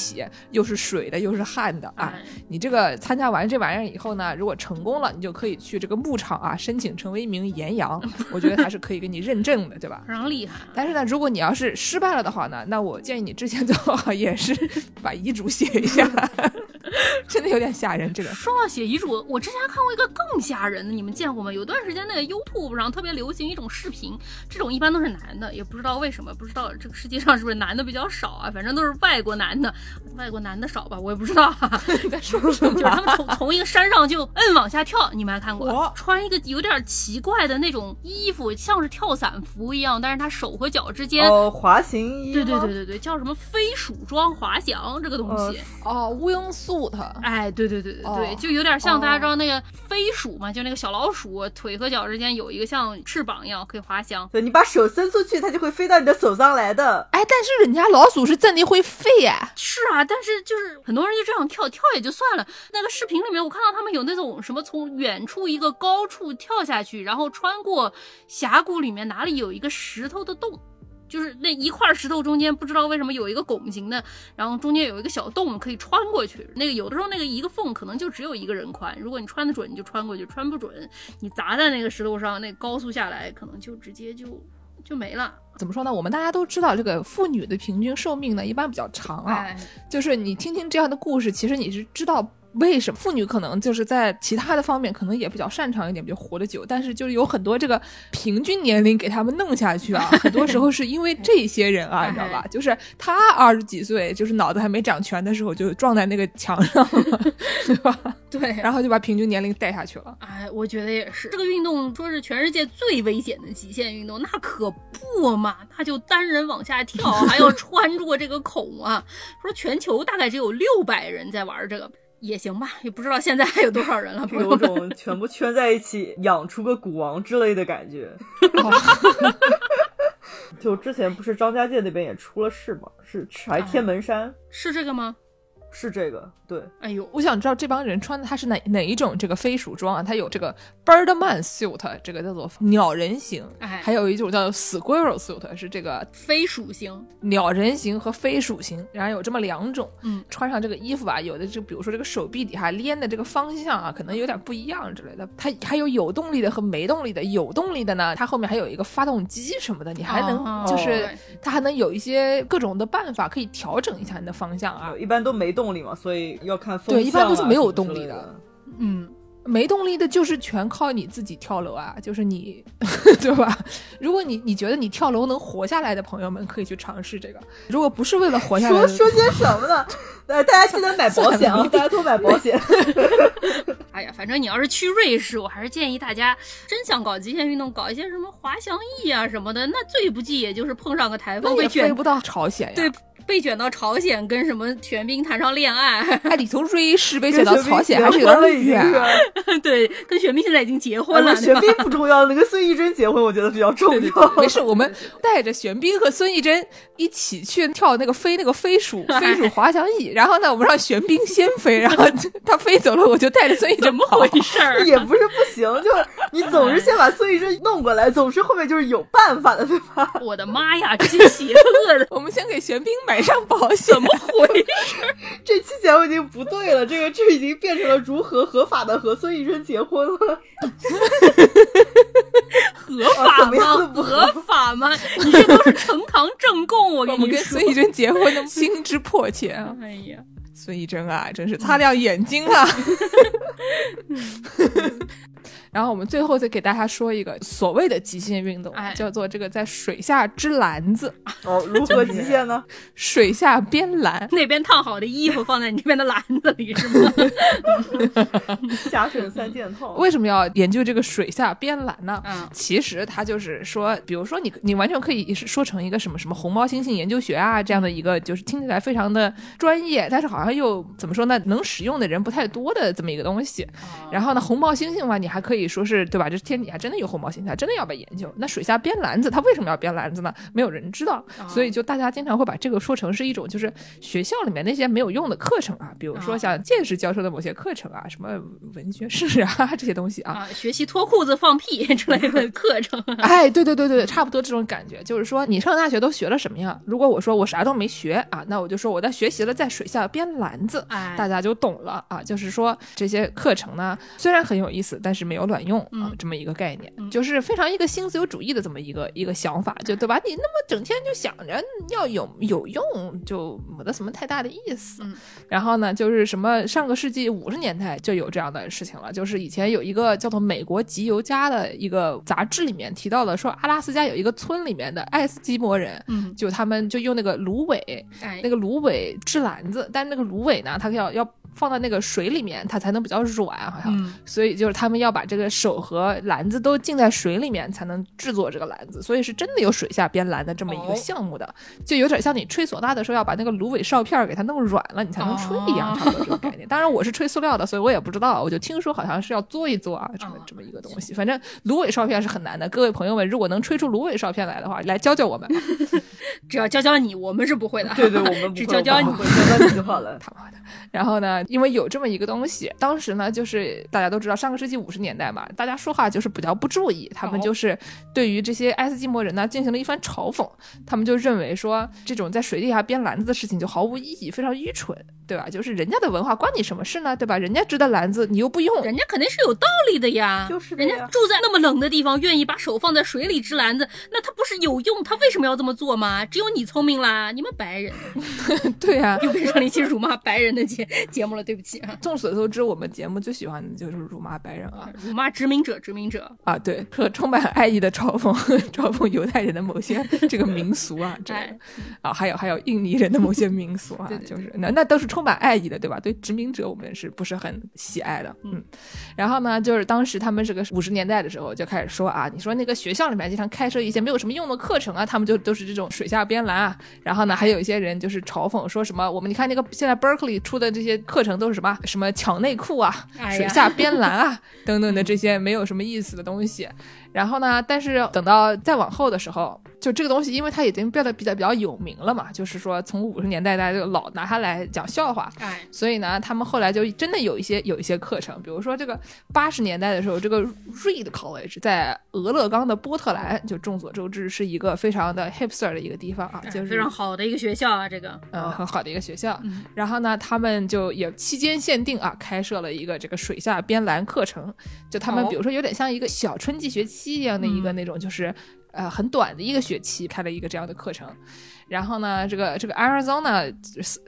又是水的，又是汗的啊。哎，你这个参加完这玩意儿以后呢，如果成功了，你就可以去这个牧场啊申请成为一名岩羊，我觉得它是可以给你认证的，对吧？非常厉害。但是呢，如果你要是失败了的话呢，那我建议你之前最好也是 把遗嘱写一下，真的有点吓人。这个说到写遗嘱，我之前还看过一个更吓人的，你们见过吗？有段时间那个 YouTube 上特别流行一种视频，这种一般都是男的，也不知道为什么，不知道这个世界上是不是男的比较少啊？反正都是外国男的，外国男的少吧，我也不知道、啊。你在说什么？就是他们从从一个山上就摁往下跳，你们还看过我？穿一个有点奇怪的那种衣服，像是跳伞服一样，但是他手和脚之间。哦，滑行衣对对对对对，叫什么飞鼠装滑翔这个东西，哦，乌蝇素它。哎，对对对对对，哦就有点像大家哦知道那个飞鼠嘛，就那个小老鼠腿和脚之间有一个像翅膀一样可以滑翔。对你把手伸出去，它就会飞到你的手上来的。哎，但是人家老鼠是真的会飞呀、是啊，但是就是很多人就这样跳，跳也就算了。那个视频里面，我看到他们有那种什么从远处一个高处跳下去，然后穿过峡谷里面哪里有一个石头的洞。就是那一块石头中间，不知道为什么有一个拱形的，然后中间有一个小洞可以穿过去。那个有的时候那个一个缝可能就只有一个人宽，如果你穿得准，你就穿过去；穿不准，你砸在那个石头上，那高速下来可能就直接就就没了。怎么说呢？我们大家都知道，这个妇女的平均寿命呢一般比较长啊。哎，就是你听听这样的故事，其实你是知道为什么妇女可能就是在其他的方面可能也比较擅长一点，比较活得久，但是就是有很多这个平均年龄给他们弄下去啊，很多时候是因为这些人啊，你知道吧？就是他二十几岁，就是脑子还没长全的时候就撞在那个墙上了，对吧？对，然后就把平均年龄带下去了。哎，我觉得也是。这个运动说是全世界最危险的极限运动，那可不嘛，他就单人往下跳，还要穿过这个孔啊。说全球大概只有六百人在玩这个，也行吧，也不知道现在还有多少人了。有，种全部圈在一起养出个古王之类的感觉。哦 就之前不是张家界那边也出了事吗？是还天门山，是这个吗？是这个对。哎呦，我想知道这帮人穿的他是哪哪一种这个飞鼠装啊？它有这个 Birdman suit，这个叫做鸟人型，哎还有一种叫做 Squirrel suit，是这个飞鼠型，鸟人型和飞鼠型，然后有这么两种。嗯，穿上这个衣服吧，有的就比如说这个手臂底下连的这个方向啊，可能有点不一样之类的。它还有有动力的和没动力的。有动力的呢，它后面还有一个发动机什么的，你还能、哦就是对它还能有一些各种的办法可以调整一下你的方向啊呃。一般都没动力嘛，所以要看风对一般都是没有动力的的。嗯，没动力的，就是全靠你自己跳楼啊，就是你，对吧？如果你你觉得你跳楼能活下来的朋友们，可以去尝试这个。如果不是为了活下来，说说些什么呢？呃，大家记得买保险啊，大家都买保险。哎呀，反正你要是去瑞士，我还是建议大家真想搞极限运动，搞一些什么滑翔翼啊什么的，那最不济也就是碰上个台风那也被卷飞不到朝鲜呀。对，被卷到朝鲜，跟什么玄彬谈上恋爱，哎，你从瑞士被卷到朝鲜还是有点远。对，跟玄彬现在已经结婚了，玄彬不重要，那个孙艺珍结婚我觉得比较重要。没事，我们带着玄彬和孙艺珍一起去跳那个飞那个飞鼠飞鼠滑翔翼，然后呢，我们让玄彬先飞，然后他飞走了，我就带着孙艺珍怎么跑回事儿？也不是不行，就是你总是先把孙艺珍弄过来，总是后面就是有办法的，对吧？我的妈呀，这些邪恶的，我们先给玄彬买上保险，怎么回事？这期节目已经不对了，这个这已经变成了如何合法的和孙艺珍结婚了。合法吗？合法吗？你这都是呈堂证供，我我跟你说们跟孙。艺珍结婚的心之迫切啊！哎呀，孙艺珍啊，真是擦亮眼睛啊！然后我们最后再给大家说一个所谓的极限运动，哎叫做这个在水下织篮子，哦，如何极限呢？水下编篮。那边烫好的衣服放在你这边的篮子里是吗？假水三件套。为什么要研究这个水下编篮呢？嗯其实它就是说，比如说你你完全可以是说成一个什么什么红毛猩猩研究学啊这样的一个，就是听起来非常的专业，但是好像又怎么说呢，能使用的人不太多的这么一个东西。然后呢，红毛猩猩嘛，你还可以说是对吧？这天底下真的有红毛猩猩，它真的要被研究。那水下编篮子，它为什么要编篮子呢？没有人知道，所以就大家经常会把这个说成是一种就是学校里面那些没有用的课程啊，比如说像见识教授的某些课程啊，什么文学史啊 这些东西啊。啊，学习脱裤子放屁之类的 课程，哎，对对对对，差不多这种感觉，就是说你上大学都学了什么呀？如果我说我啥都没学啊，那我就说我在学习了在水下编篮子，哎大家就懂了啊。就是说这些课程呢，虽然很有意思，但是没有卵用啊，嗯这么一个概念，就是非常一个新自由主义的这么一个一个想法，就对吧？你那么整天就想着要有有用，就没得什么太大的意思。嗯然后呢，就是什么上个世纪五十年代就有这样的事情了，就是以前有一个叫做《美国集邮家》的一个杂志里面提到了，说阿拉斯加有一个村里面的爱斯基摩人，嗯，就他们就用那个芦苇，哎那，个芦苇织篮子，但那个芦苇呢，它要要放到那个水里面，它才能比较软，好像。嗯所以就是他们要把这个手和篮子都浸在水里面，才能制作这个篮子。所以是真的有水下编篮的这么一个哦项目的，就有点像你吹唢呐的时候要把那个芦苇哨片儿给它弄软了，你才能吹一样，哦差不多这个概念。当然我是吹塑料的，所以我也不知道，我就听说好像是要做一做啊，这么哦这么一个东西。反正芦苇哨片是很难的，各位朋友们，如果能吹出芦苇哨片来的话，来教教我们吧。只要教教你，我们是不会的。对对，我们不 只会教教你教教你就好了。他妈的！然后呢，因为有这么一个东西，当时呢，就是大家都知道，上个世纪五十年代嘛，大家说话就是比较不注意，他们哦就是对于这些爱斯基摩人呢进行了一番嘲讽，他们就认为说这种在水底下编篮子的事情就毫无意义，非常愚蠢，对吧？就是人家的文化关你什么事呢，对吧？人家织的篮子你又不用，人家肯定是有道理的呀，就是人家住在那么冷的地方，愿意把手放在水里织篮子，那他不是有用？他为什么要这么做吗？只有你聪明啦，你们白人 对呀、又变成了一期辱骂白人的节节目了，对不起啊，众所周知，我们节目最喜欢的就是辱骂白人啊辱骂殖民者，殖民者，啊，对，和充满爱意的嘲讽嘲讽犹太人的某些这个民俗啊，这个哎啊，还有还有印尼人的某些民俗啊，对对就是那那都是充满爱意的，对吧？对殖民者我们是不是很喜爱的？嗯，然后呢，就是当时他们这个五十年代的时候就开始说啊，你说那个学校里面经常开设一些没有什么用的课程啊，他们就都是这种水下编篮啊，然后呢，还有一些人就是嘲讽说什么，我们你看那个现在 Berkeley 出的这些课程都是什么什么抢内裤啊，哎水下编篮啊 等等的这些没有什么意思的东西。然后呢，但是等到再往后的时候，就这个东西，因为它已经变得比较比较有名了嘛，就是说从五十年代大家就老拿它来讲笑话，哎，所以呢，他们后来就真的有一些有一些课程，比如说这个八十年代的时候，这个 Reed College 在俄勒冈的波特兰，就众所周知是一个非常的 hipster 的一个地方啊，就是非常好的一个学校啊，这个，嗯，很好的一个学校。嗯然后呢，他们就也期间限定啊，开设了一个这个水下编篮课程。就他们哦比如说有点像一个小春季学期一样的一个那种，就是呃很短的一个学期开了一个这样的课程。然后呢，这个这个 Arizona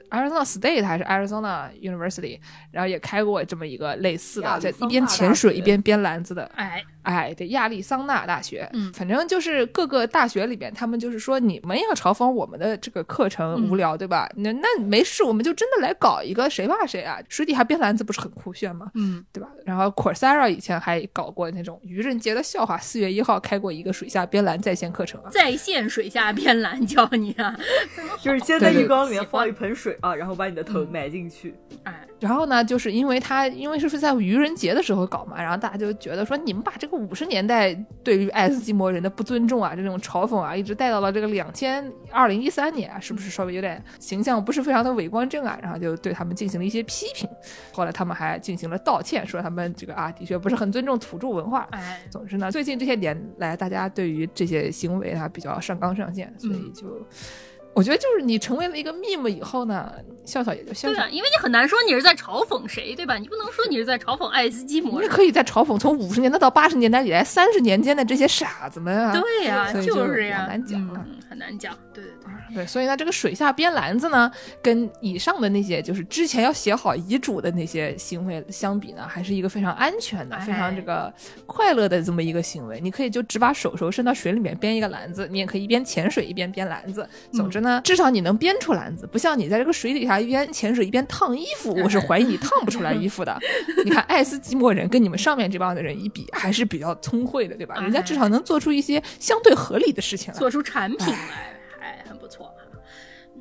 Arizona State 还是 Arizona University，然后也开过这么一个类似的，在一边潜水一边编篮子的。哎哎，对，亚利桑那大学，嗯反正就是各个大学里边，他们就是说你们要嘲讽我们的这个课程嗯无聊，对吧？那那没事，我们就真的来搞一个谁怕谁啊，水底下编篮子不是很酷炫吗？嗯，对吧？然后 Coursera 以前还搞过那种愚人节的笑话，四月一号开过一个水下编篮在线课程啊。在线水下编篮教你啊，就是先在浴缸里面放一盆水啊，然后把你的头埋进去。哎，然后呢，就是因为他因为是在愚人节的时候搞嘛，然后大家就觉得说你们把这个五十年代对于爱斯基摩人的不尊重啊，这种嘲讽啊，一直带到了这个两千二零一三年啊，是不是稍微有点形象不是非常的伟光正啊？然后就对他们进行了一些批评。后来他们还进行了道歉，说他们这个啊的确不是很尊重土著文化。哎，总之呢，最近这些年来，大家对于这些行为啊比较上纲上线，所以就。我觉得就是你成为了一个 meme 以后呢，笑笑也就笑笑对啊，，因为你很难说你是在嘲讽谁，对吧？你不能说你是在嘲讽爱斯基摩人。你是可以在嘲讽从五十年代到八十年代以来三十年间的这些傻子们啊。对呀、就就是呀，很难讲啊嗯，很难讲。对对对，对，所以呢，这个水下编篮子呢，跟以上的那些就是之前要写好遗嘱的那些行为相比呢，还是一个非常安全的、哎非常这个快乐的这么一个行为。你可以就只把手手伸到水里面编一个篮子，你也可以一边潜水一边编篮子。总之呢，至少你能编出篮子，不像你在这个水底下一边潜水一边烫衣服，我是怀疑你烫不出来衣服的。你看爱斯基摩人跟你们上面这帮的人一比，还是比较聪慧的，对吧？人家至少能做出一些相对合理的事情来。做出产品来，错哈。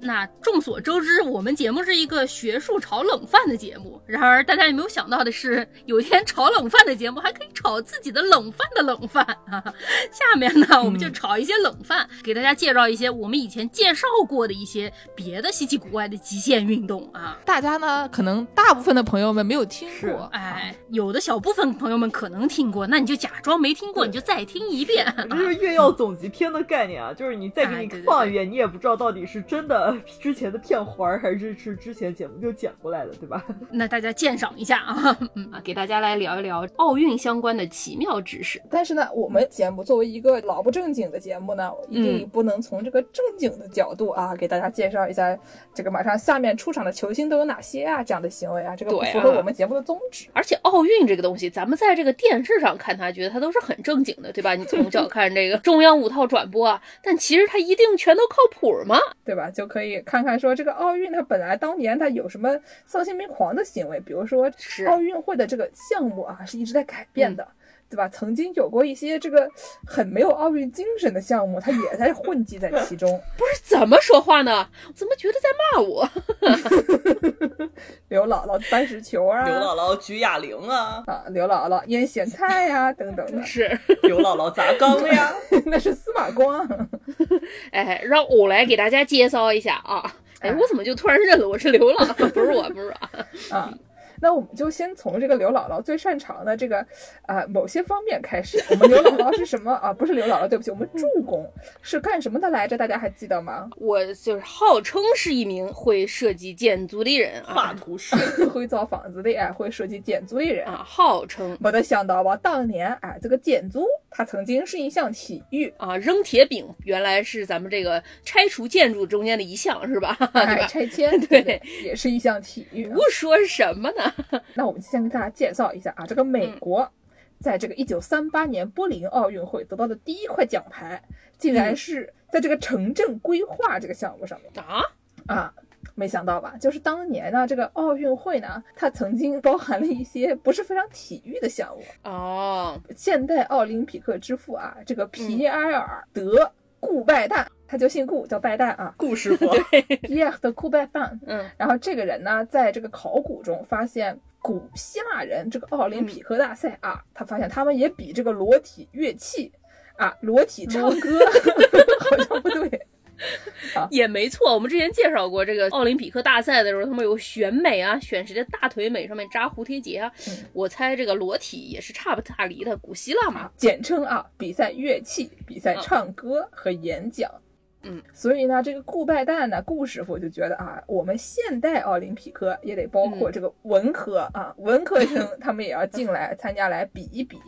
那众所周知，我们节目是一个学术炒冷饭的节目。然而，大家有没有想到的是，有一天炒冷饭的节目还可以炒自己的冷饭的冷饭啊！下面呢，我们就炒一些冷饭，给大家介绍一些我们以前介绍过的一些别的稀奇古怪的极限运动啊。大家呢，可能大部分的朋友们没有听过，哎，有的小部分朋友们可能听过，那你就假装没听过，你就再听一遍。这就是越要总集篇的概念啊，就是你再给你放一遍，你也不知道到底是真的 之前的片花儿，还是是之前节目就剪过来的，对吧？那大家鉴赏一下啊，嗯啊，给大家来聊一聊奥运相关的奇妙知识。但是呢，我们节目作为一个老不正经的节目呢，一定不能从这个正经的角度啊，给大家介绍一下这个马上下面出场的球星都有哪些啊，这样的行为啊，这个不符合我们节目的宗旨。而且奥运这个东西，咱们在这个电视上看它，觉得它都是很正经的，对吧？你从小看这个中央五套转播啊，但其实它一定全都靠谱吗？对吧？就可以看看说这个奥运它本来当年它有什么丧心病狂的行为，比如说奥运会的这个项目啊是一直在改变的。对吧？曾经有过一些这个很没有奥运精神的项目，它也在混迹在其中。不是怎么说话呢？怎么觉得在骂我？刘姥姥搬石球啊，刘姥姥举哑铃啊，啊，刘姥姥腌咸菜呀、等等的，是，刘姥姥砸缸呀，那是司马光。哎，让我来给大家介绍一下啊。哎，我怎么就突然认了我是刘姥姥？不是我，不是我。啊。那我们就先从这个刘姥姥最擅长的这个啊、某些方面开始。我们刘姥姥是什么啊？不是刘姥姥，对不起，我们助攻是干什么的来着？大家还记得吗？我就是号称是一名会设计建筑的人画啊图师，会造房子的，哎，会设计建筑的人。啊，号称没得想到吧，当年哎，这个建筑它曾经是一项体育，啊，扔铁饼原来是咱们这个拆除建筑中间的一项是吧？对哎，拆迁 对对，也是一项体育啊。胡说什么呢？那我们先给大家介绍一下啊，这个美嗯国在这个一九三八年柏林奥运会得到的第一块奖牌，竟然嗯是在这个城镇规划这个项目上面啊，啊。没想到吧？就是当年呢，这个奥运会呢，它曾经包含了一些不是非常体育的项目。哦，现代奥林匹克之父啊，这个嗯皮埃尔德顾拜旦，他就姓顾，叫拜旦啊，顾师傅，皮埃尔德顾拜旦。嗯然后这个人呢，在这个考古中发现古希腊人这个奥林匹克大赛啊，他发现他们也比这个裸体乐器啊，裸体唱歌 好像不对。也没错。我们之前介绍过这个奥林匹克大赛的时候，他们有选美啊，选谁的大腿美上面扎蝴蝶结啊。嗯我猜这个裸体也是差不大离的，古希腊嘛。简称啊，比赛乐器、比赛唱歌和演讲。嗯，所以呢，这个顾拜旦呢，顾师傅就觉得啊，我们现代奥林匹克也得包括嗯这个文科、啊，文科生他们也要进来参加来比一比。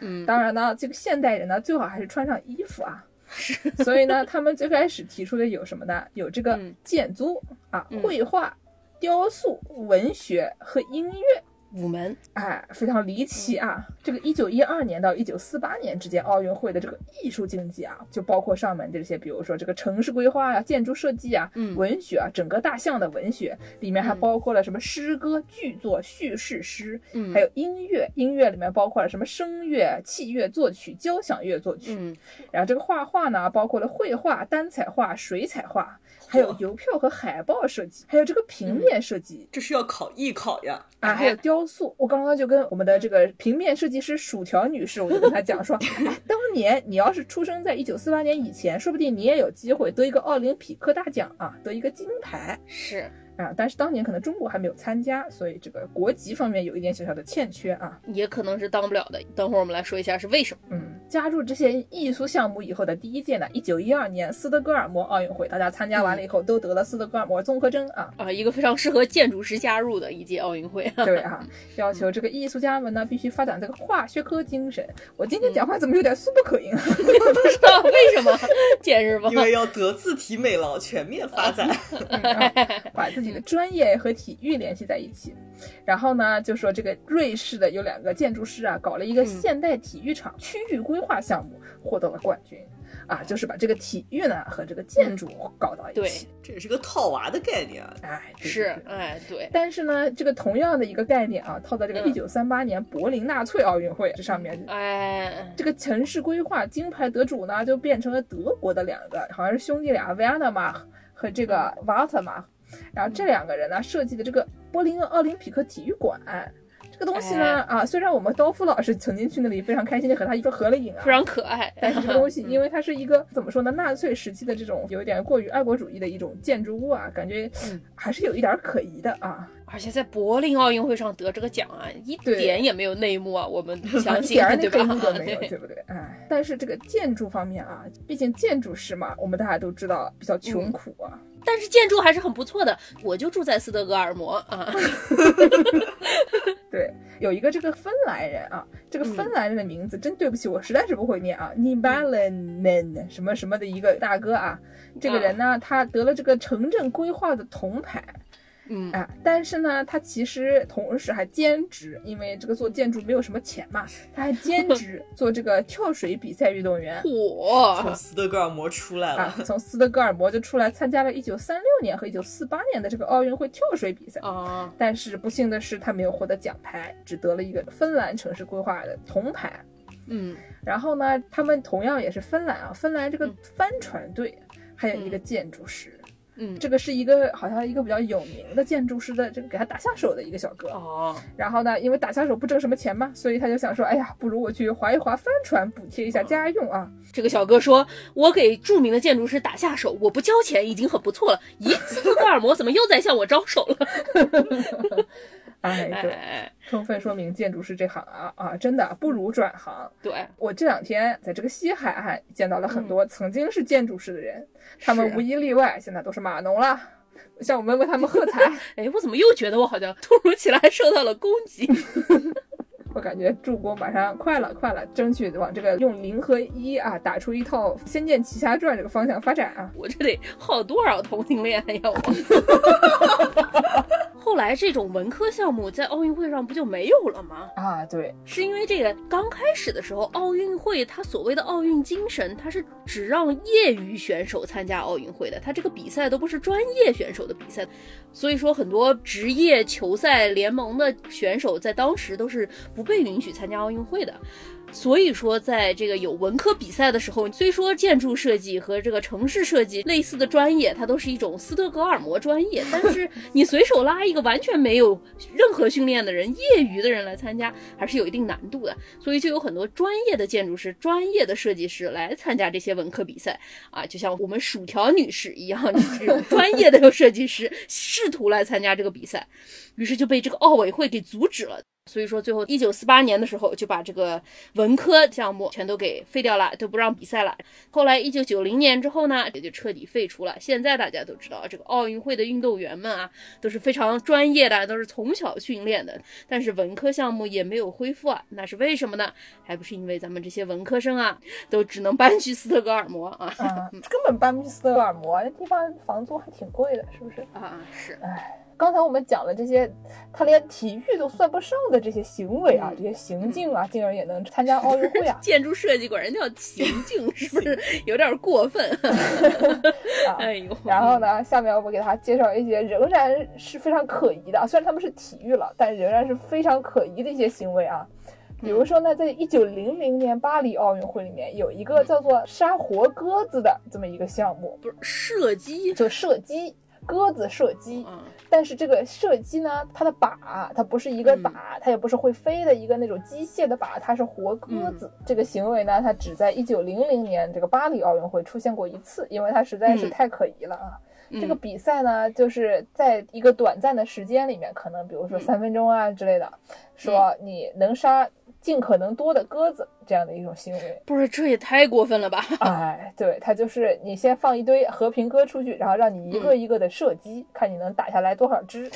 嗯，当然呢，这个现代人呢，最好还是穿上衣服啊。所以呢，他们最开始提出的有什么呢？有这个嗯建筑啊、嗯绘画、雕塑、文学和音乐。五门，哎，非常离奇啊！这个一九一二年到一九四八年之间奥运会的这个艺术竞技啊，就包括上面这些，比如说这个城市规划呀、建筑设计啊、嗯文学啊，整个大项的文学里面还嗯包括了什么诗歌、剧作、叙事诗，嗯还有音乐，音乐里面包括了什么声乐、器乐作曲、交响乐作曲。嗯然后这个画画呢，包括了绘画、单彩画、水彩画，还有邮票和海报设计，还有这个平面设计。这是要考艺考呀！啊，还有雕塑，我刚刚就跟我们的这个平面设计师薯条女士，我就跟她讲说，哎，当年你要是出生在一九四八年以前，说不定你也有机会得一个奥林匹克大奖啊，得一个金牌是，啊。但是当年可能中国还没有参加，所以这个国籍方面有一点小小的欠缺啊。也可能是当不了的。等会儿我们来说一下是为什么。嗯，加入这些艺术项目以后的第一届呢，一九一二年斯德哥尔摩奥运会，大家参加完了以后都得了斯德哥尔摩综合征啊。啊，一个非常适合建筑师加入的一届奥运会。对啊，要求这个艺术家们呢必须发展这个化学科精神。我今天讲话怎么有点苏不可音啊？不知道为什么，见识吧因。为要德智体美劳全面发展。嗯啊把自己的专业和体育联系在一起。然后呢，就说这个瑞士的有两个建筑师啊，搞了一个现代体育场区域规划项目，获得了冠军。啊，就是把这个体育呢和这个建筑搞到一对起。这也是个套娃的概念啊。哎，对对是对，哎，对，但是呢，这个同样的一个概念啊，套在这个嗯一九三八年柏林纳粹奥运会这上面，哎，这个城市规划金牌得主呢，就变成了德国的两个，好像是兄弟俩维亚纳马和这个瓦特马，然后这两个人呢设计的这个柏林奥林匹克体育馆。这个东西呢，啊，虽然我们刀夫老师曾经去那里非常开心的和他一个合了影啊非，常可爱。但是这个东西，嗯因为它是一个怎么说呢，纳粹时期的这种有一点过于爱国主义的一种建筑物啊，感觉嗯还是有一点可疑的啊。而且在柏林奥运会上得这个奖啊，一点也没有内幕啊，我们相 一信点儿那对吧黑幕都没有，对 对不对？哎，但是这个建筑方面啊，毕竟建筑师嘛，我们大家都知道比较穷苦啊。但是建筑还是很不错的。我就住在斯德哥尔摩啊，对，有一个这个芬兰人啊，这个嗯芬兰人的名字、真对不起，我实在是不会念啊 n i b a l e n 什么什么的一个大哥啊，这个人呢，他得了这个城镇规划的铜牌。嗯，啊，但是呢，他其实同时还兼职，因为这个做建筑没有什么钱嘛，他还兼 职做这个跳水比赛运动员。从，斯德哥尔摩出来了啊了，，从斯德哥尔摩就出来参加了一九三六年和一九四八年的这个奥运会跳水比赛。啊，但是不幸的是，他没有获得奖牌，只得了一个芬兰城市规划的铜牌。嗯然后呢，他们同样也是芬兰啊，芬兰这个嗯帆船队还有一个建筑师，嗯，这个是一个好像一个比较有名的建筑师的这个给他打下手的一个小哥。哦，然后呢，因为打下手不挣什么钱嘛，所以他就想说，哎呀，不如我去划一划帆船，补贴一下家用啊。这个小哥说：“我给著名的建筑师打下手，我不交钱已经很不错了。咦，斯德哥尔摩怎么又在向我招手了？哎，对，哎，充分说明建筑师这行啊啊，真的不如转行。对，我这两天在这个西海岸见到了很多曾经是建筑师的人，他们无一例外现在都是码农了。向我们为他们喝彩，哎，我怎么又觉得我好像突如其来受到了攻击？我感觉助攻马上快了，快了，争取往这个用零和一啊打出一套《仙剑奇侠传》这个方向发展啊。我这得耗多少同性恋呀我？后来这种文科项目在奥运会上不就没有了吗？啊，对，是因为这个刚开始的时候，奥运会它所谓的奥运精神，它是只让业余选手参加奥运会的，它这个比赛都不是专业选手的比赛，所以说很多职业球赛联盟的选手在当时都是不被允许参加奥运会的。所以说，在这个有文科比赛的时候，虽说建筑设计和这个城市设计类似的专业，它都是一种斯德哥尔摩专业，但是你随手拉一个完全没有任何训练的人、业余的人来参加，还是有一定难度的。所以就有很多专业的建筑师、专业的设计师来参加这些文科比赛啊，就像我们薯条女士一样，这种专业的设计师试图来参加这个比赛，于是就被这个奥委会给阻止了。所以说最后一九四八年的时候就把这个文科项目全都给废掉了，都不让比赛了。后来一九九零年之后呢，也就彻底废除了。现在大家都知道，这个奥运会的运动员们啊，都是非常专业的，都是从小训练的。但是文科项目也没有恢复啊，那是为什么呢？还不是因为咱们这些文科生啊，都只能搬去斯德哥尔摩啊。啊，根本搬不去斯德哥尔摩，那地方房租还挺贵的，是不是？啊，是。哎，刚才我们讲的这些，他连体育都算不上的这些行为啊，这些行径啊，竟然也能参加奥运会啊！建筑设计管人叫行径，是不是有点过分？哎呦，然后呢，下面我给大家介绍一些仍然是非常可疑的，虽然他们是体育了，但仍然是非常可疑的一些行为啊。比如说呢，在一九零零年巴黎奥运会里面，有一个叫做杀活鸽子的这么一个项目，不是射击，就射击鸽子射击。嗯。但是这个射击呢，它的靶它不是一个靶，它也不是会飞的一个那种机械的靶，它是活鸽子。这个行为呢，它只在一九零零年这个巴黎奥运会出现过一次，因为它实在是太可疑了啊。这个比赛呢，就是在一个短暂的时间里面，可能比如说三分钟啊之类的，说你能杀尽可能多的鸽子这样的一种行为。不是，这也太过分了吧？哎，对，他就是你先放一堆和平鸽出去，然后让你一个一个的射击，看你能打下来多少只。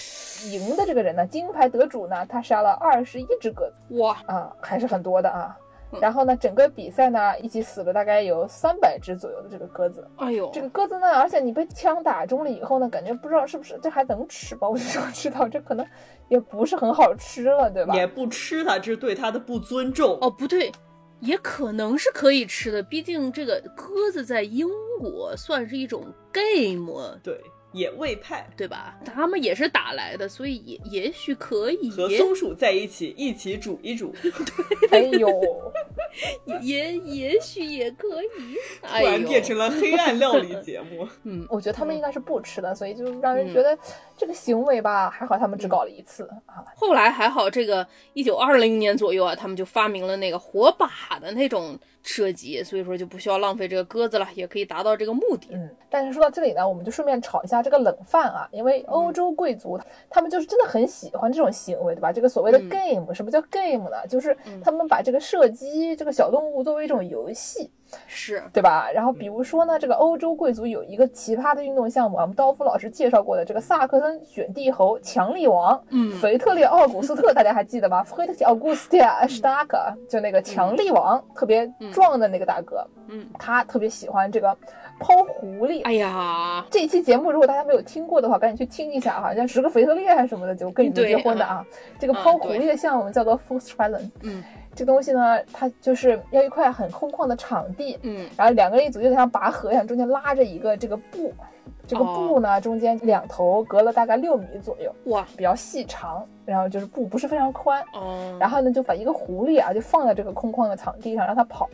赢的这个人呢，金牌得主呢，他杀了二十一只鸽子哇，啊，还是很多的啊。然后呢，整个比赛呢，一起死了大概有三百只左右的这个鸽子。哎呦，这个鸽子呢，而且你被枪打中了以后呢，感觉不知道是不是这还能吃吧？我就想知道，这可能也不是很好吃了，对吧？也不吃它，这是对它的不尊重。哦，不对，也可能是可以吃的，毕竟这个鸽子在英国算是一种 game，对，野味派对吧？他们也是打来的，所以也也许可以。和松鼠在一起，一起煮一煮，哎呦，也也许也可以。突然变成了黑暗料理节目。嗯，我觉得他们应该是不吃的，所以就让人觉得这个行为吧，还好他们只搞了一次啊。后来还好，这个一九二零年左右啊，他们就发明了那个火把的那种射击，所以说就不需要浪费这个鸽子了，也可以达到这个目的。嗯，但是说到这里呢，我们就顺便炒一下这个冷饭啊，因为欧洲贵族他们就是真的很喜欢这种行为，对吧？这个所谓的 game，、什么叫 game 呢？就是他们把这个射击这个小动物作为一种游戏。是。对吧？然后比如说呢，这个欧洲贵族有一个奇葩的运动项目啊，我们刀夫老师介绍过的这个萨克森选帝侯强力王，嗯。腓特烈奥古斯特，大家还记得吗？腓特烈奥古斯特·施达克，就那个强力王，特别壮的那个大哥，嗯，他特别喜欢这个抛狐狸。哎呀，这期节目如果大家没有听过的话，赶紧去听一下，哈像十个腓特烈还是什么的，就跟你们结婚的啊。这个抛狐狸的项目叫做 f o o s t r a l e n 嗯这东西呢，它就是要一块很空旷的场地，嗯。然后两个人一组，就得像拔河一样，中间拉着一个这个布，这个布呢、中间两头隔了大概六米左右，哇比较细长，然后就是布不是非常宽。哦，然后呢，就把一个狐狸啊，就放在这个空旷的场地上，让它跑。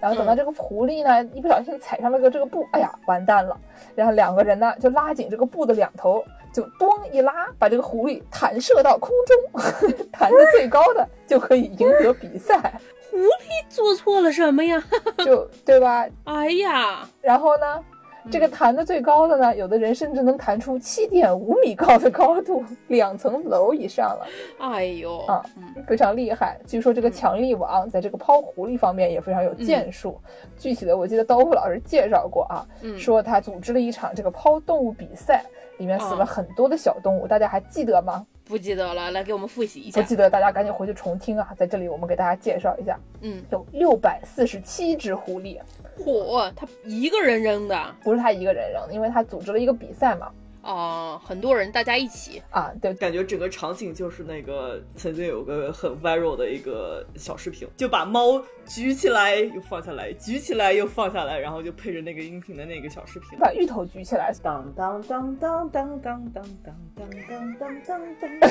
然后等到这个狐狸呢，一不小心踩上了个这个布，哎呀，完蛋了。然后两个人呢，就拉紧这个布的两头，就咚一拉，把这个狐狸弹射到空中，弹的最高的就可以赢得比赛，狐狸做错了什么呀？就对吧？哎呀，然后呢，这个弹的最高的呢，有的人甚至能弹出七点五米高的高度，两层楼以上了，哎呦，啊嗯非常厉害。据说这个强力王在这个抛狐狸方面也非常有建树。具体的，我记得刀夫老师介绍过啊，嗯说他组织了一场这个抛动物比赛，里面死了哦很多的小动物，大家还记得吗？不记得了，来给我们复习一下。不记得，大家赶紧回去重听啊！在这里，我们给大家介绍一下，嗯，有六百四十七只狐狸，嚯，他一个人扔的不是他一个人扔的，因为他组织了一个比赛嘛。哦，很多人大家一起，啊，对，感觉整个场景就是那个曾经有个很 viral 的一个小视频，就把猫举起来又放下来，举起来又放下来，然后就配着那个音频的那个小视频。把芋头举起来，当当当当当当当当当当当当当。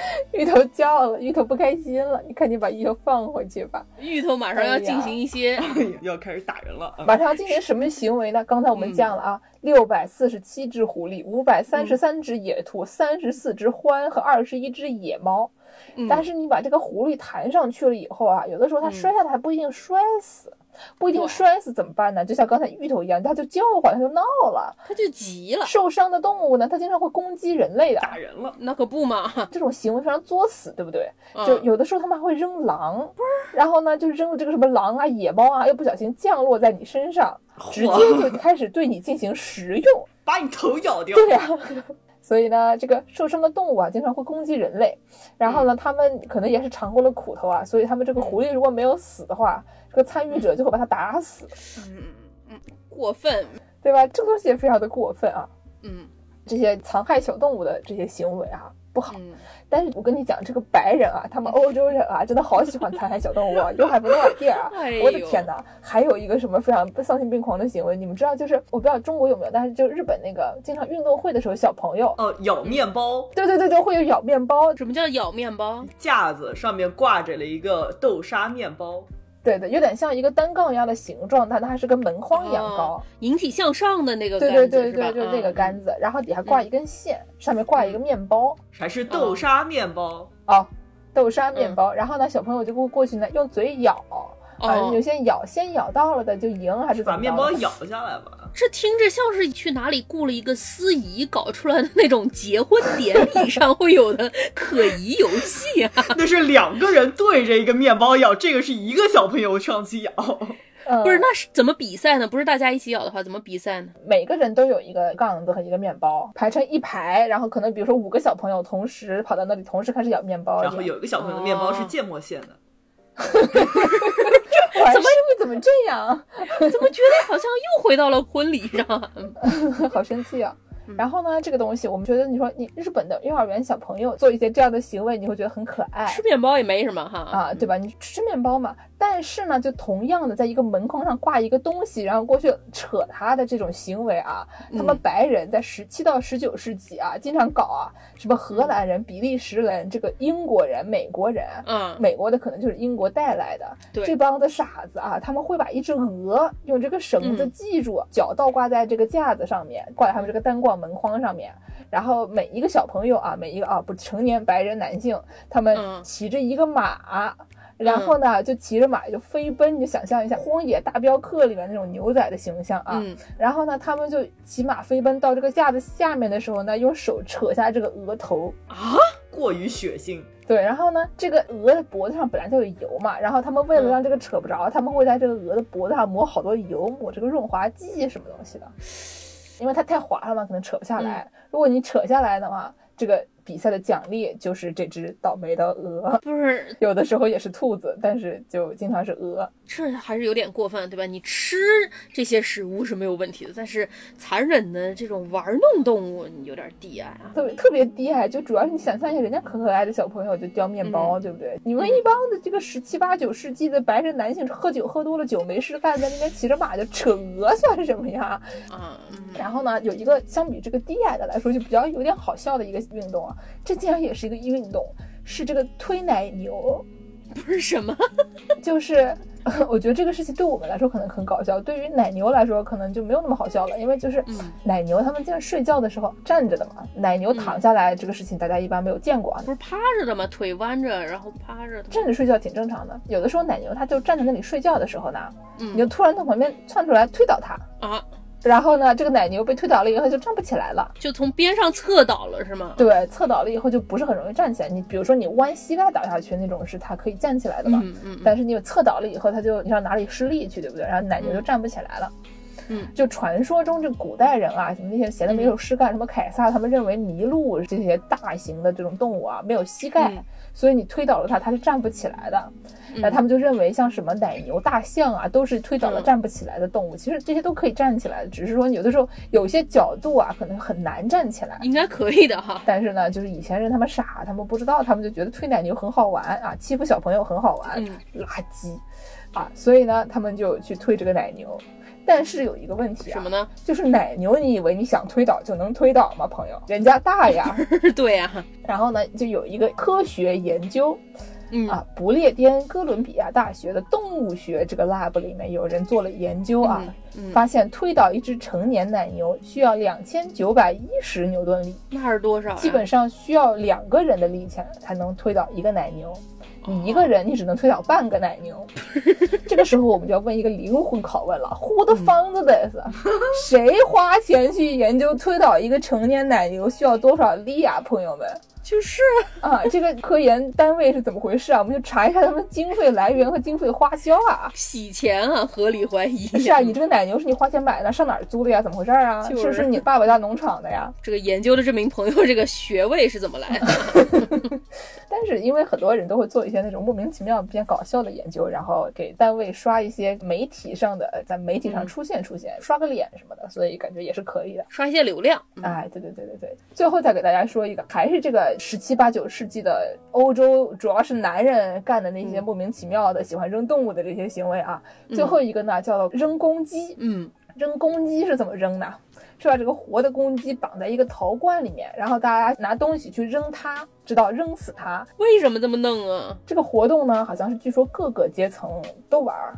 芋头叫了，芋头不开心了，你赶紧把芋头放回去吧。芋头马上要进行一些，要开始打人了啊！马上要进行什么行为呢？刚才我们讲了啊，六百四十七只狐狸，五百三十三只野兔，三十四只獾和二十一只野猫。嗯但是你把这个狐狸弹上去了以后啊，有的时候它摔下来还不一定摔死，不一定摔死怎么办呢？就像刚才芋头一样，它就叫唤，它就闹了。它就急了，受伤的动物呢，它经常会攻击人类的，打人了，那可不嘛，这种行为非常作死，对不对？就嗯有的时候他们还会扔狼，然后呢，就扔了这个什么狼啊、野猫啊，又不小心降落在你身上，直接就开始对你进行食用。把你头咬掉。对呀、所以呢，这个受伤的动物啊，经常会攻击人类。然后呢，他们可能也是尝过了苦头啊，所以他们这个狐狸如果没有死的话，这个参与者就会把它打死，嗯嗯，过分，对吧？这个东西也非常的过分啊，嗯这些残害小动物的这些行为啊。不好，嗯，但是我跟你讲，这个白人啊，他们欧洲人啊，真的好喜欢残害小动物啊，You have no idea 啊！哎我的天哪！还有一个什么非常丧心病狂的行为，你们知道，就是我不知道中国有没有，但是就日本那个经常运动会的时候，小朋友，哦，咬面包，对对对对，会有咬面包，什么叫咬面包？架子上面挂着了一个豆沙面包，对的，有点像一个单杠一样的形状，但它是跟门框一样高。哦引体向上的那个对杆子对对对？就是那个嗯杆子，然后底下挂一根线，上面挂一个面包。还是豆沙面包。哦，豆沙面包。然后呢，小朋友就过过去呢，用嘴咬。啊，哦有些咬先咬到了的就赢，还是把面包咬下来吧。这听着像是去哪里雇了一个司仪搞出来的那种结婚典礼 上会有的可疑游戏啊！那是两个人对着一个面包咬，这个是一个小朋友上去咬。嗯，不是，那是怎么比赛呢？不是大家一起咬的话，怎么比赛呢？每个人都有一个杠子和一个面包，排成一排，然后可能比如说五个小朋友同时跑到那里，同时开始咬面包，然后有一个小朋友的面包是芥末馅的，怎么会怎么这样？怎么觉得好像又回到了婚礼上啊？好生气啊！然后呢，这个东西我们觉得，你说你日本的幼儿园小朋友做一些这样的行为，你会觉得很可爱。吃面包也没什么哈。啊，对吧？你吃面包嘛，但是呢，就同样的，在一个门框上挂一个东西，然后过去扯他的这种行为啊，他们白人在十七到十九世纪啊，经常搞啊，什么荷兰人、比利时人、这个英国人、美国人，嗯，美国的可能就是英国带来的，对。这帮子傻子啊，他们会把一只鹅用这个绳子嗯。系住，脚倒挂在这个架子上面，挂在他们这个单挂门框上面，然后每一个小朋友啊，每一个啊不成年白人男性，他们嗯骑着一个马。然后呢，就骑着马就飞奔，你就想象一下《荒野大镖客》里面那种牛仔的形象啊。嗯然后呢，他们就骑马飞奔到这个架子下面的时候呢，用手扯下这个鹅头，啊，过于血腥。对，然后呢，这个鹅的脖子上本来就有油嘛，然后他们为了让这个扯不着，他们会在这个鹅的脖子上抹好多油，抹这个润滑剂什么东西的，因为它太滑了嘛，可能扯不下来。如果你扯下来的话，这个比赛的奖励就是这只倒霉的鹅，不是，有的时候也是兔子，但是就经常是鹅。这还是有点过分，对吧？你吃这些食物是没有问题的，但是残忍的这种玩弄动物，你有点低矮啊。特别特别低矮，就主要是你想象一下，人家可可爱的小朋友就叼面包，对不对？你们一帮的这个十七八九世纪的白人男性喝酒喝多了酒没事干，在那边骑着马就扯鹅，算什么呀？啊，嗯然后呢，有一个相比这个低矮的来说，就比较有点好笑的一个运动啊，这竟然也是一个运动，是这个推奶牛，不是什么，就是。我觉得这个事情对我们来说可能很搞笑，对于奶牛来说可能就没有那么好笑了，因为就是嗯奶牛它们竟然睡觉的时候站着的嘛，奶牛躺下来这个事情大家一般没有见过啊，不是趴着的吗？腿弯着，然后趴着的。站着睡觉挺正常的。有的时候奶牛它就站在那里睡觉的时候呢，嗯你就突然从旁边窜出来推倒它，啊，然后呢，这个奶牛被推倒了以后就站不起来了。就从边上侧倒了是吗？对，侧倒了以后就不是很容易站起来。你比如说你弯膝盖倒下去那种是它可以站起来的嘛，嗯嗯嗯但是你侧倒了以后，它就你上哪里施力去，对不对？然后奶牛就站不起来了。嗯，就传说中这古代人啊，什么那些闲的没有事干，什么凯撒他们认为麋鹿这些大型的这种动物啊没有膝盖，嗯所以你推倒了它，它是站不起来的。嗯那他们就认为像什么奶牛、大象啊，都是推倒了嗯站不起来的动物。其实这些都可以站起来的，只是说有的时候有些角度啊，可能很难站起来。应该可以的哈。但是呢，就是以前人他们傻，他们不知道，他们就觉得推奶牛很好玩啊，欺负小朋友很好玩，嗯垃圾啊，所以呢，他们就去推这个奶牛。但是有一个问题啊，什么呢？就是奶牛，你以为你想推倒就能推倒吗，朋友？人家大呀。对呀、然后呢，就有一个科学研究，嗯啊，不列颠哥伦比亚大学的动物学这个 lab 里面有人做了研究啊，嗯嗯发现推倒一只成年奶牛需要两千九百一十牛顿力，那是多少呀？基本上需要两个人的力气才能推倒一个奶牛。你一个人你只能推倒半个奶牛。这个时候我们就要问一个灵魂拷问了：Who the fuck this？谁花钱去研究推倒一个成年奶牛需要多少力啊，朋友们？就是啊，这个科研单位是怎么回事啊？我们就查一下他们经费来源和经费花销啊。洗钱啊，合理怀疑。是啊，你这个奶牛是你花钱买的，上哪儿租的呀？怎么回事啊？就是是不是你爸爸家农场的呀？这个研究的这名朋友，这个学位是怎么来的？但是因为很多人都会做一些那种莫名其妙、比较搞笑的研究，然后给单位刷一些媒体上的，呃在媒体上出现出现，刷个脸什么的，所以感觉也是可以的。刷一些流量。嗯哎，对对对对对。最后再给大家说一个，还是这个十七八九世纪的欧洲，主要是男人干的那些莫名其妙的喜欢扔动物的这些行为啊。最后一个呢，叫做扔公鸡。嗯，扔公鸡是怎么扔的？是把这个活的公鸡绑在一个陶罐里面，然后大家拿东西去扔它，直到扔死它。为什么这么弄啊？这个活动呢，好像是据说各个阶层都玩儿，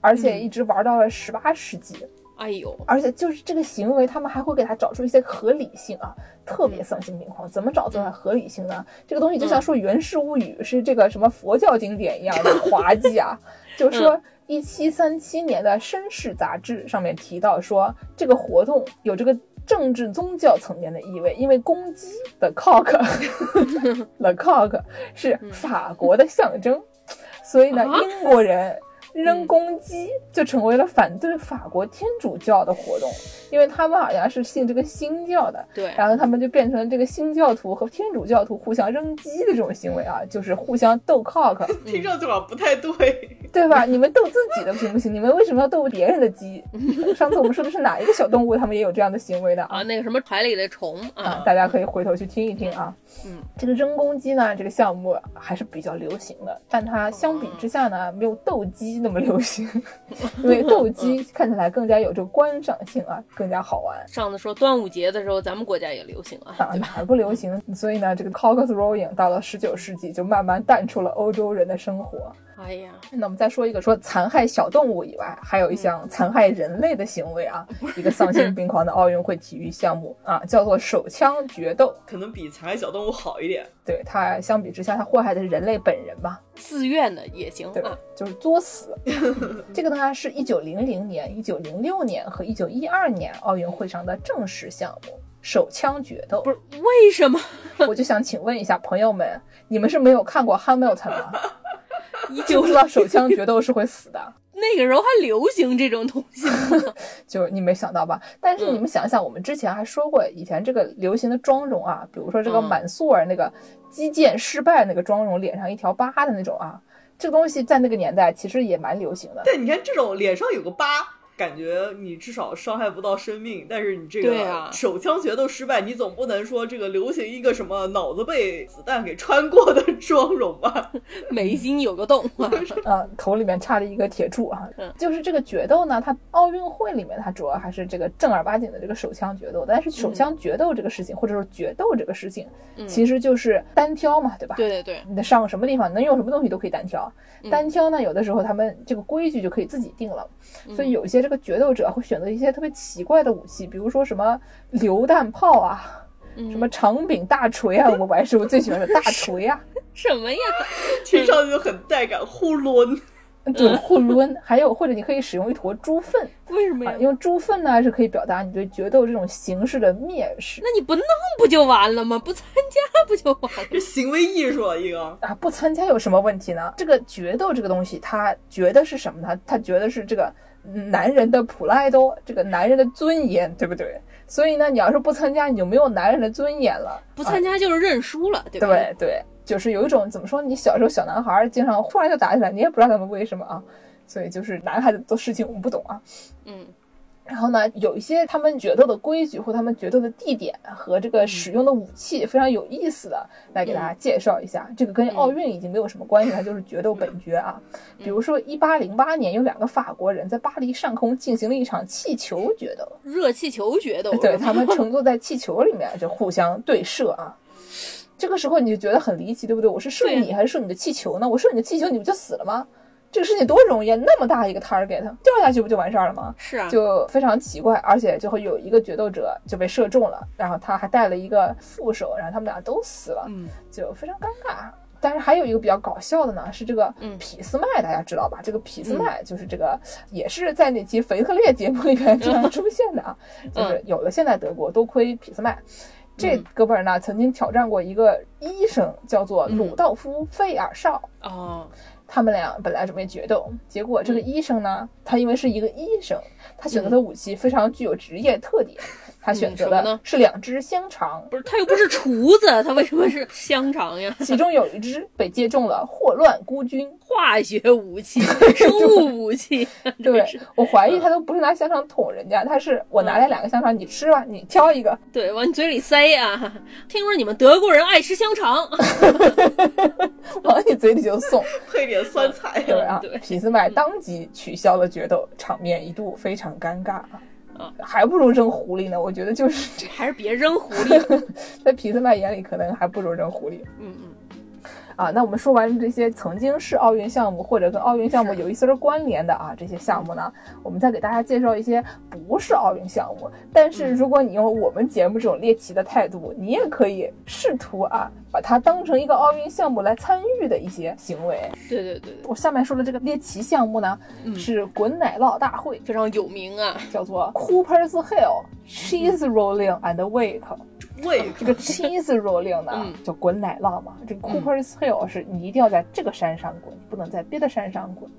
而且一直玩到了十八世纪。哎呦，而且就是这个行为，他们还会给他找出一些合理性啊，特别丧心病狂。怎么找出来合理性呢？这个东西就像说《源氏物语》是这个什么佛教经典一样的滑稽啊。就是说，一七三七年的《绅士》杂志上面提到说，这个活动有这个政治宗教层面的意味，因为公鸡的 cock，the cock 是法国的象征，所以呢，啊英国人。扔公鸡就成为了反对法国天主教的活动，因为他们好像是信这个新教的，对，然后他们就变成了这个新教徒和天主教徒互相扔鸡的这种行为啊，就是互相斗 cock，听上去好像不太对。对吧？你们斗自己的行不行？你们为什么要斗别人的鸡？上次我们说的是哪一个小动物，他们也有这样的行为的啊，那个什么海里的虫啊啊，，大家可以回头去听一听啊。嗯，这个扔公鸡呢，这个项目还是比较流行的，但它相比之下呢，没有斗鸡那么流行，因为斗鸡看起来更加有这个观赏性啊，更加好玩。上次说端午节的时候，咱们国家也流行啊，啊，哪儿不流行？所以呢，这个 cock throwing 到了十九世纪就慢慢淡出了欧洲人的生活。哎呀，那我们再说一个，说残害小动物以外，还有一项残害人类的行为啊，一个丧心病狂的奥运会体育项目啊，叫做手枪决斗。可能比残害小动物好一点。对它相比之下，它祸害的是人类本人嘛，自愿的也行对吧啊，？就是作死。这个呢是一九零零年、一九零六年和一九一二年奥运会上的正式项目。手枪决斗不是为什么？我就想请问一下朋友们，你们是没有看过《Hamilton》吗？一九知道手枪决斗是会死的？那个时候还流行这种东西吗？就你没想到吧？但是你们想想，我们之前还说过，以前这个流行的妆容啊，比如说这个嗯满素儿那个击剑失败那个妆容，脸上一条疤的那种啊，这个东西在那个年代其实也蛮流行的。对你看这种脸上有个疤，感觉你至少伤害不到生命，但是你这个手枪决斗失败，你总不能说这个流行一个什么脑子被子弹给穿过的妆容吧？眉心有个洞。啊，啊，头里面插了一个铁柱啊。嗯，就是这个决斗呢，它奥运会里面它主要还是这个正儿八经的这个手枪决斗，但是手枪决斗这个事情，或者说决斗这个事情，嗯。其实就是单挑嘛，对吧？对。对对，你的上什么地方，能用什么东西都可以单挑。嗯。单挑呢，有的时候他们这个规矩就可以自己定了，嗯。所以有一些这个决斗者会选择一些特别奇怪的武器，比如说什么榴弹炮啊，嗯什么长柄大锤啊，我还是我最喜欢的大锤啊，什么呀？听上去就很带感，呼抡。对，互抡，还有或者你可以使用一坨猪粪啊，为什么呀？用猪粪呢是可以表达你对决斗这种形式的蔑视那你不弄不就完了吗？不参加不就完了？这行为艺术啊，一个啊，不参加有什么问题呢？这个决斗这个东西，他觉得是什么呢？他觉得是这个男人的普拉多，这个男人的尊严，对不对？所以呢，你要是不参加，你就没有男人的尊严了。不参加就是认输了，对吧？对对，就是有一种怎么说？你小时候小男孩儿经常忽然就打起来，你也不知道他们为什么啊。所以就是男孩子做事情我们不懂啊。嗯然后呢，有一些他们决斗的规矩或他们决斗的地点和这个使用的武器非常有意思的，来给大家介绍一下。这个跟奥运已经没有什么关系，它就是决斗本决啊。比如说，一八零八年有两个法国人在巴黎上空进行了一场气球决斗，热气球决斗，对他们乘坐在气球里面就互相对射啊。这个时候你就觉得很离奇，对不对？我是射你还是射你的气球呢？我射你的气球，你不就死了吗？这个事情多容易啊！那么大一个 target，掉下去不就完事儿了吗？是啊，就非常奇怪，而且最后有一个决斗者就被射中了，然后他还带了一个副手，然后他们俩都死了，嗯，就非常尴尬。但是还有一个比较搞笑的呢，是这个嗯俾斯麦，大家知道吧？这个俾斯麦就是这个，也是在那期腓特烈节目里面经常出现的啊，就是有了现在德国多亏俾斯麦。这哥们儿呢，曾经挑战过一个医生，叫做鲁道夫·费尔绍。哦，他们俩本来准备决斗，结果这个医生呢，他因为是一个医生，他选择的武器非常具有职业特点，他选择的是两只香肠，不是，他又不是厨子，他为什么是香肠呀？其中有一只被接种了霍乱孤菌。化学武器、生物武器，对我怀疑他都不是拿香肠捅人家，他是我拿来两个香肠，你吃吧，你挑一个。对，往你嘴里塞啊！听说你们德国人爱吃香肠，往你嘴里就送，配点酸菜对啊对？俾斯麦当即取消了决斗，场面一度非常尴尬啊还不如扔狐狸呢，我觉得就是这，还是别扔狐狸。在皮特曼眼里可能还不如扔狐狸嗯嗯，啊。那我们说完这些曾经是奥运项目或者跟奥运项目有一丝儿关联的啊这些项目呢，我们再给大家介绍一些不是奥运项目，但是如果你用我们节目这种猎奇的态度，你也可以试图啊把它当成一个奥运项目来参与的一些行为。对对对对，我下面说的这个猎奇项目呢，嗯是滚奶酪大会，非常有名啊。叫做 Cooper's Hill Cheese Rolling and Wake。胃 这个 cheese rolling 呢，嗯就滚奶酪嘛。这个 Cooper's Hill 是你一定要在这个山上滚，不能在别的山上滚。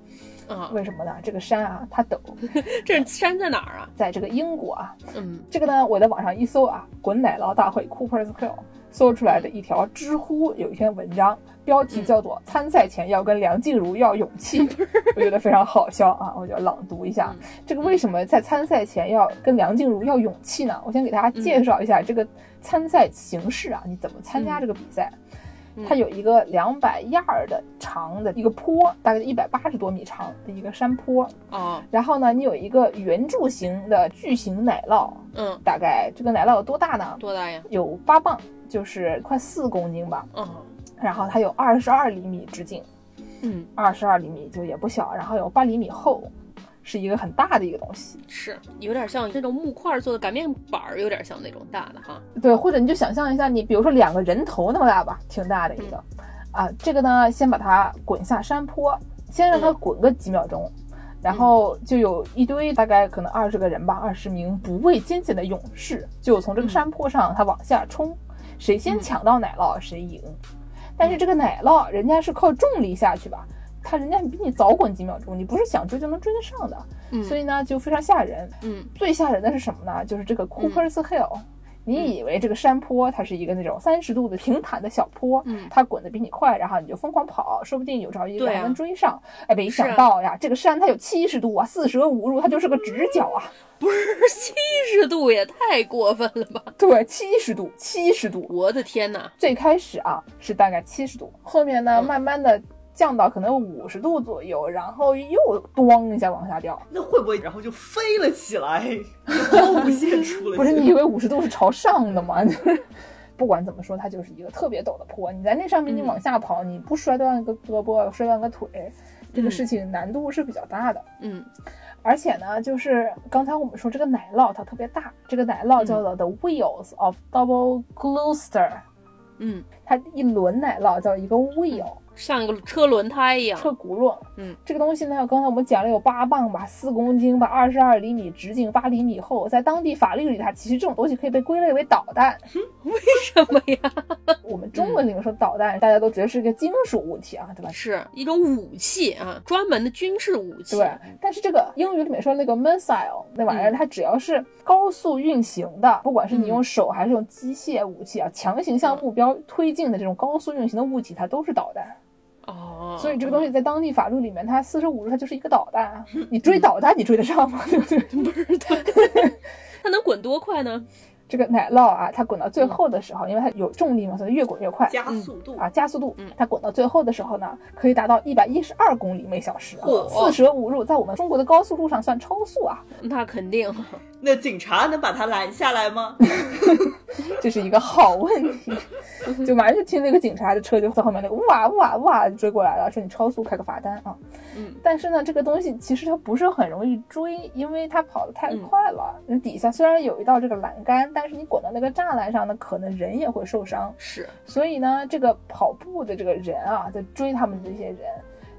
啊，为什么呢？这个山啊，它陡，这山在哪儿啊？在这个英国啊。嗯，这个呢，我在网上一搜啊，滚奶酪大会 Cooper's Hill，搜出来的一条知乎有一篇文章，标题叫做“参赛前要跟梁静茹要勇气”，我觉得非常好笑啊，我就朗读一下。这个为什么在参赛前要跟梁静茹要勇气呢？我先给大家介绍一下这个参赛形式啊，你怎么参加这个比赛？它有一个两百亚儿的长的一个坡，大概一百八十多米长的一个山坡，啊，然后呢，你有一个圆柱形的巨型奶酪，嗯，大概这个奶酪有多大呢？多大呀？有八磅，就是快四公斤吧。嗯然后它有二十二厘米直径，嗯，二十二厘米就也不小，然后有八厘米厚，是一个很大的一个东西。是有点像那种木块做的擀面板儿，有点像那种大的哈。对，或者你就想象一下，你比如说两个人头那么大吧，挺大的一个。啊，这个呢，先把它滚下山坡，先让它滚个几秒钟。然后就有一堆大概可能二十个人吧，二十名不畏艰险的勇士，就从这个山坡上他往下冲，谁先抢到奶酪谁赢。但是这个奶酪人家是靠重力下去吧，他人家比你早滚几秒钟，你不是想追就能追得上的，嗯所以呢就非常吓人。嗯最吓人的是什么呢？就是这个 Cooper's Hill。你以为这个山坡它是一个那种三十度的平坦的小坡，嗯它滚得比你快，然后你就疯狂跑，说不定有朝一日还能追上。哎，没想到呀，这个山它有七十度啊，四舍五入它就是个直角啊。不是七十度也太过分了吧！对，七十度，七十度。我的天哪！最开始啊是大概七十度，后面呢嗯慢慢的降到可能五十度左右，然后又咣一下往下掉。那会不会然后就飞了起来，抛物线出了？不是你以为五十度是朝上的吗？就是不管怎么说，它就是一个特别陡的坡。你在那上面你嗯往下跑，你不摔断个胳膊，摔断个腿，这个嗯事情难度是比较大的。嗯而且呢，就是刚才我们说这个奶酪它特别大，这个奶酪叫做 The Wheels of Double Gloucester，、嗯，它一轮奶酪叫一个 wheel。像一个车轮胎一样。车轱辘，嗯，这个东西呢，刚才我们讲了有八磅吧，四公斤吧，二十二厘米直径，八厘米厚，在当地法律里，它其实这种东西可以被归类为导弹。为什么呀？我们中文里面说导弹，大家都觉得是个金属物体啊，对吧？是一种武器啊，专门的军事武器。对，但是这个英语里面说那个 missile 那玩意儿，嗯它只要是高速运行的，不管是你嗯用手还是用机械武器啊，强行向目标推进的这种高速运行的物体，它都是导弹。哦，所以这个东西在当地法律里面，它四舍五入它就是一个导弹啊。你追导弹，你追得上吗？对不对？它能滚多快呢？这个奶酪啊，它滚到最后的时候，因为它有重力嘛，所以越滚越快。加速度啊，加速度嗯，它滚到最后的时候呢，可以达到一百一十二公里每小时啊，四舍五入，在我们中国的高速路上算超速啊，那肯定。那警察能把它拦下来吗？这是一个好问题。就马上就听那个警察的车就在后面那个哇哇哇追过来了，说你超速开个罚单啊。嗯，但是呢，这个东西其实它不是很容易追，因为它跑得太快了。那、底下虽然有一道这个栏杆，但但是你滚到那个栅栏上呢，可能人也会受伤。是所以呢，这个跑步的这个人啊，在追他们这些人，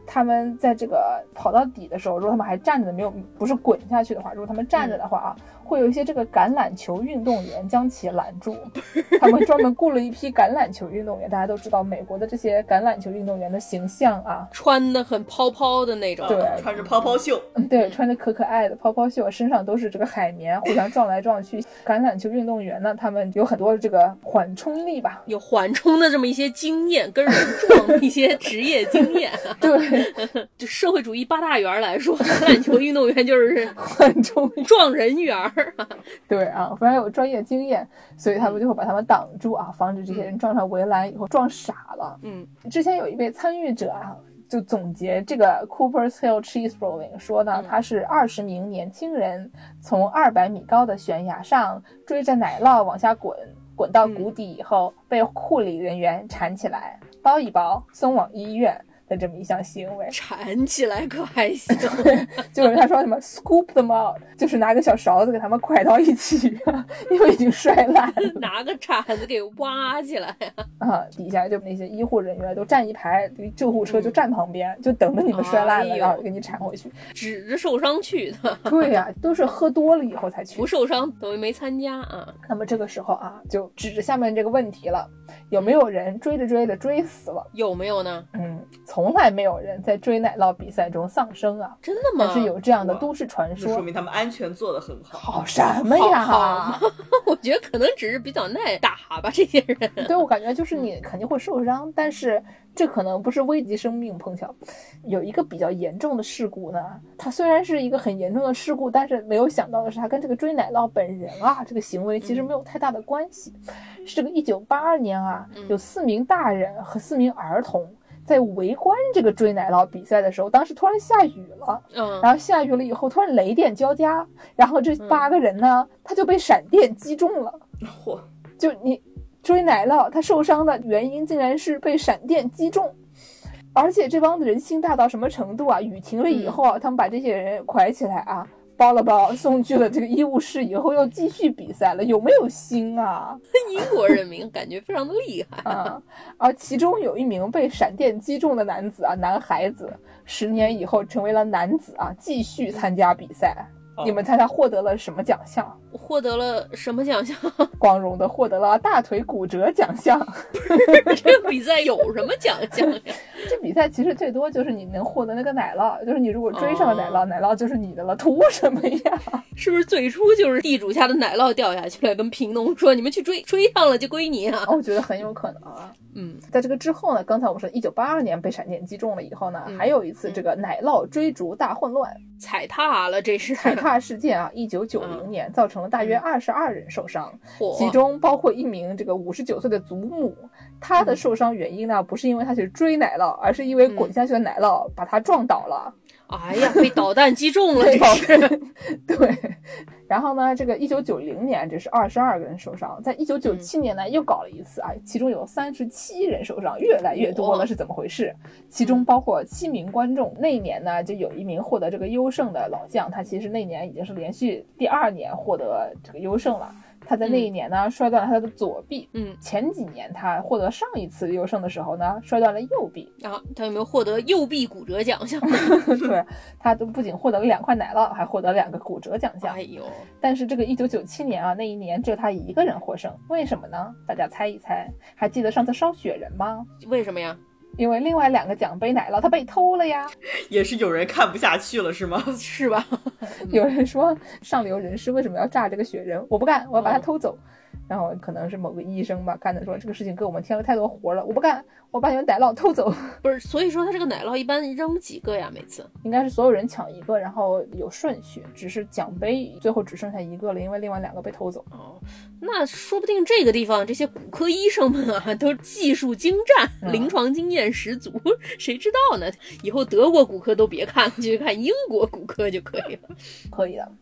他们在这个跑到底的时候，如果他们还站着的，没有不是滚下去的话，如果他们站着的话啊，会有一些这个橄榄球运动员将其拦住。他们专门雇了一批橄榄球运动员，大家都知道美国的这些橄榄球运动员的形象啊，穿的很泡泡的那种，对穿着泡泡袖，嗯对，穿的可可爱的泡泡袖，身上都是这个海绵，互相撞来撞去。橄榄球运动员呢，他们有很多这个缓冲力吧，有缓冲的这么一些经验，跟人撞的一些职业经验。对，就社会主义八大员儿来说，橄榄球运动员就是缓冲。撞人员儿。对啊，非常有专业经验，所以他们就会把他们挡住啊，防止这些人撞上围栏以后撞傻了。嗯，之前有一位参与者啊，就总结这个 Cooper's Hill Cheese Rolling 说呢，他是二十名年轻人从二百米高的悬崖上追着奶酪往下滚，滚到谷底以后被护理人员缠起来，包一包送往医院。的这么一项行为，铲起来可还行？就是他说什么 scoop them out，就是拿个小勺子给他们蒯到一起，因为已经摔烂了。拿个铲子给挖起来啊！底下就那些医护人员都站一排，救护车就站旁边，就等着你们摔烂了，然后给你铲回去。指着受伤去的，对呀、都是喝多了以后才去不。受伤等于没参加啊。那么这个时候啊，就指着下面这个问题了：有没有人追着追着追死了？有没有呢？嗯，从来没有人在追奶酪比赛中丧生啊。真的吗？但是有这样的都市传说。说明他们安全做得很好。好什么呀？好好 我觉得可能只是比较耐打吧，这些人。对我感觉就是你肯定会受伤，但是这可能不是危及生命。碰巧有一个比较严重的事故呢，它虽然是一个很严重的事故，但是没有想到的是，它跟这个追奶酪本人啊这个行为其实没有太大的关系。是这个一九八二年啊，有四名大人和四名儿童。在围观这个追奶酪比赛的时候，当时突然下雨了，嗯，然后下雨了以后，突然雷电交加，然后这八个人呢，他就被闪电击中了。嚯，就你追奶酪，他受伤的原因竟然是被闪电击中，而且这帮子人心大到什么程度啊？雨停了以后啊，他们把这些人拐起来啊，包了包，送去了这个医务室，以后又继续比赛了，有没有心啊？英国人民感觉非常的厉害。啊！而其中有一名被闪电击中的男子啊，男孩子，十年以后成为了男子啊，继续参加比赛。你们猜他获得了什么奖项？获得了什么奖项？光荣的获得了大腿骨折奖项。这个比赛有什么奖项呀？这比赛其实最多就是你能获得那个奶酪，就是你如果追上了奶酪，哦奶酪就是你的了，图什么呀？是不是最初就是地主家的奶酪掉下去了，跟贫农说你们去追，追上了就归你啊？我觉得很有可能啊。嗯，在这个之后呢，刚才我们说一九八二年被闪电击中了以后呢，嗯还有一次这个奶酪追逐大混乱，踩踏了，这是踩踏事件啊，一九九零年造成了大约二十二人受伤，其中包括一名这个五十九岁的祖母。她的受伤原因呢，不是因为她去追奶酪，而是因为滚下去的奶酪把她撞倒了。哎呀，被导弹击中了，对这是。对，然后呢，这个一九九零年这是二十二个人受伤，在一九九七年呢又搞了一次啊，其中有三十七人受伤，越来越多了，是怎么回事？其中包括七名观众。那一年呢，就有一名获得这个优胜的老将，他其实那年已经是连续第二年获得这个优胜了。他在那一年呢摔断了他的左臂，嗯前几年他获得上一次优胜的时候呢摔断了右臂，啊，他有没有获得右臂骨折奖项？对他都不仅获得了两块奶酪，还获得两个骨折奖项哎。呦，但是这个一九九七年啊，那一年只有他一个人获胜，为什么呢？大家猜一猜，还记得上次烧雪人吗？为什么呀？因为另外两个奖杯奶酪它被偷了呀。也是有人看不下去了，是吗？是吧？有人说上流人士为什么要炸这个雪人？我不干，我要把它嗯偷走。然后可能是某个医生吧，干的说这个事情给我们添了太多活了，我不干，我把你们奶酪偷走。不是，所以说他这个奶酪一般扔几个呀？每次？应该是所有人抢一个，然后有顺序，只是奖杯最后只剩下一个了，因为另外两个被偷走。哦，那说不定这个地方这些骨科医生们啊，都技术精湛，嗯临床经验十足，谁知道呢？以后德国骨科都别看了，就去看英国骨科就可以了。可以的。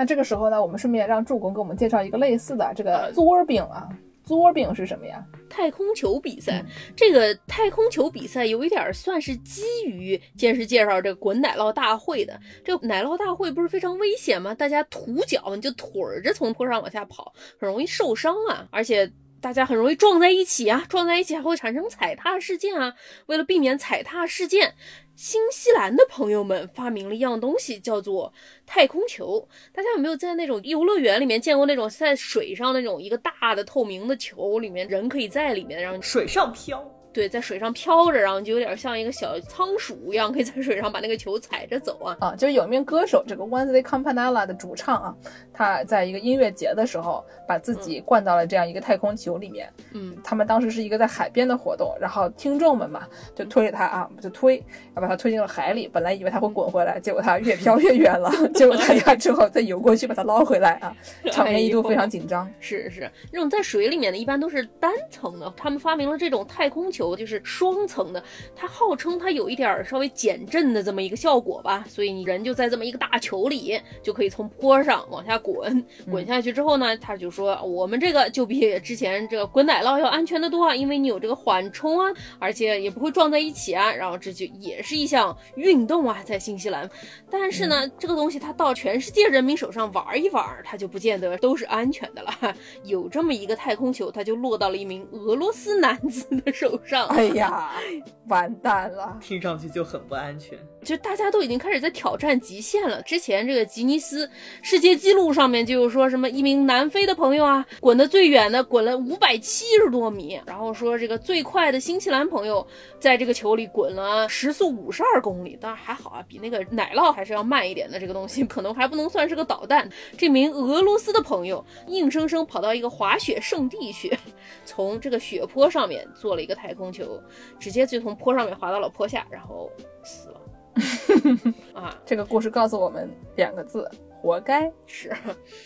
那这个时候呢，我们顺便让助攻给我们介绍一个类似的这呃个作饼啊，作饼是什么呀？太空球比赛，这个太空球比赛有一点算是基于先是介绍这个滚奶酪大会的。这个奶酪大会不是非常危险吗？大家徒脚，你就腿着从坡上往下跑，很容易受伤啊，而且。大家很容易撞在一起啊，撞在一起还会产生踩踏事件啊。为了避免踩踏事件，新西兰的朋友们发明了一样东西，叫做太空球。大家有没有在那种游乐园里面见过那种在水上那种一个大的透明的球，里面人可以在里面，然后水上漂？对，在水上飘着，然后就有点像一个小仓鼠一样，可以在水上把那个球踩着走啊。啊，就是有一名歌手，这个 Wednesday Campanella 的主唱啊，他在一个音乐节的时候，把自己灌到了这样一个太空球里面。嗯，他们当时是一个在海边的活动，然后听众们嘛就推着他啊，就推，要把他推进了海里。本来以为他会滚回来，结果他越飘越远了。结果大家之后再游过去把他捞回来啊，场面一度非常紧张。是是，那种在水里面的一般都是单层的，他们发明了这种太空球，就是双层的。它号称它有一点稍微减震的这么一个效果吧，所以你人就在这么一个大球里，就可以从坡上往下滚。滚下去之后呢，他就说我们这个就比之前这个滚奶酪要安全的多啊，因为你有这个缓冲啊，而且也不会撞在一起啊。然后这就也是一项运动啊，在新西兰。但是呢，这个东西它到全世界人民手上玩一玩，它就不见得都是安全的了。有这么一个太空球，它就落到了一名俄罗斯男子的手上。哎呀，完蛋了！听上去就很不安全。就大家都已经开始在挑战极限了。之前这个吉尼斯世界纪录上面就有说什么一名南非的朋友啊，滚得最远的滚了五百七十多米，然后说这个最快的新西兰朋友在这个球里滚了时速五十二公里，当然还好啊，比那个奶酪还是要慢一点的。这个东西可能还不能算是个导弹。这名俄罗斯的朋友硬生生跑到一个滑雪圣地去，从这个雪坡上面做了一个太空球，直接就从坡上面滑到了坡下，然后死了。啊，这个故事告诉我们两个字：活该。是。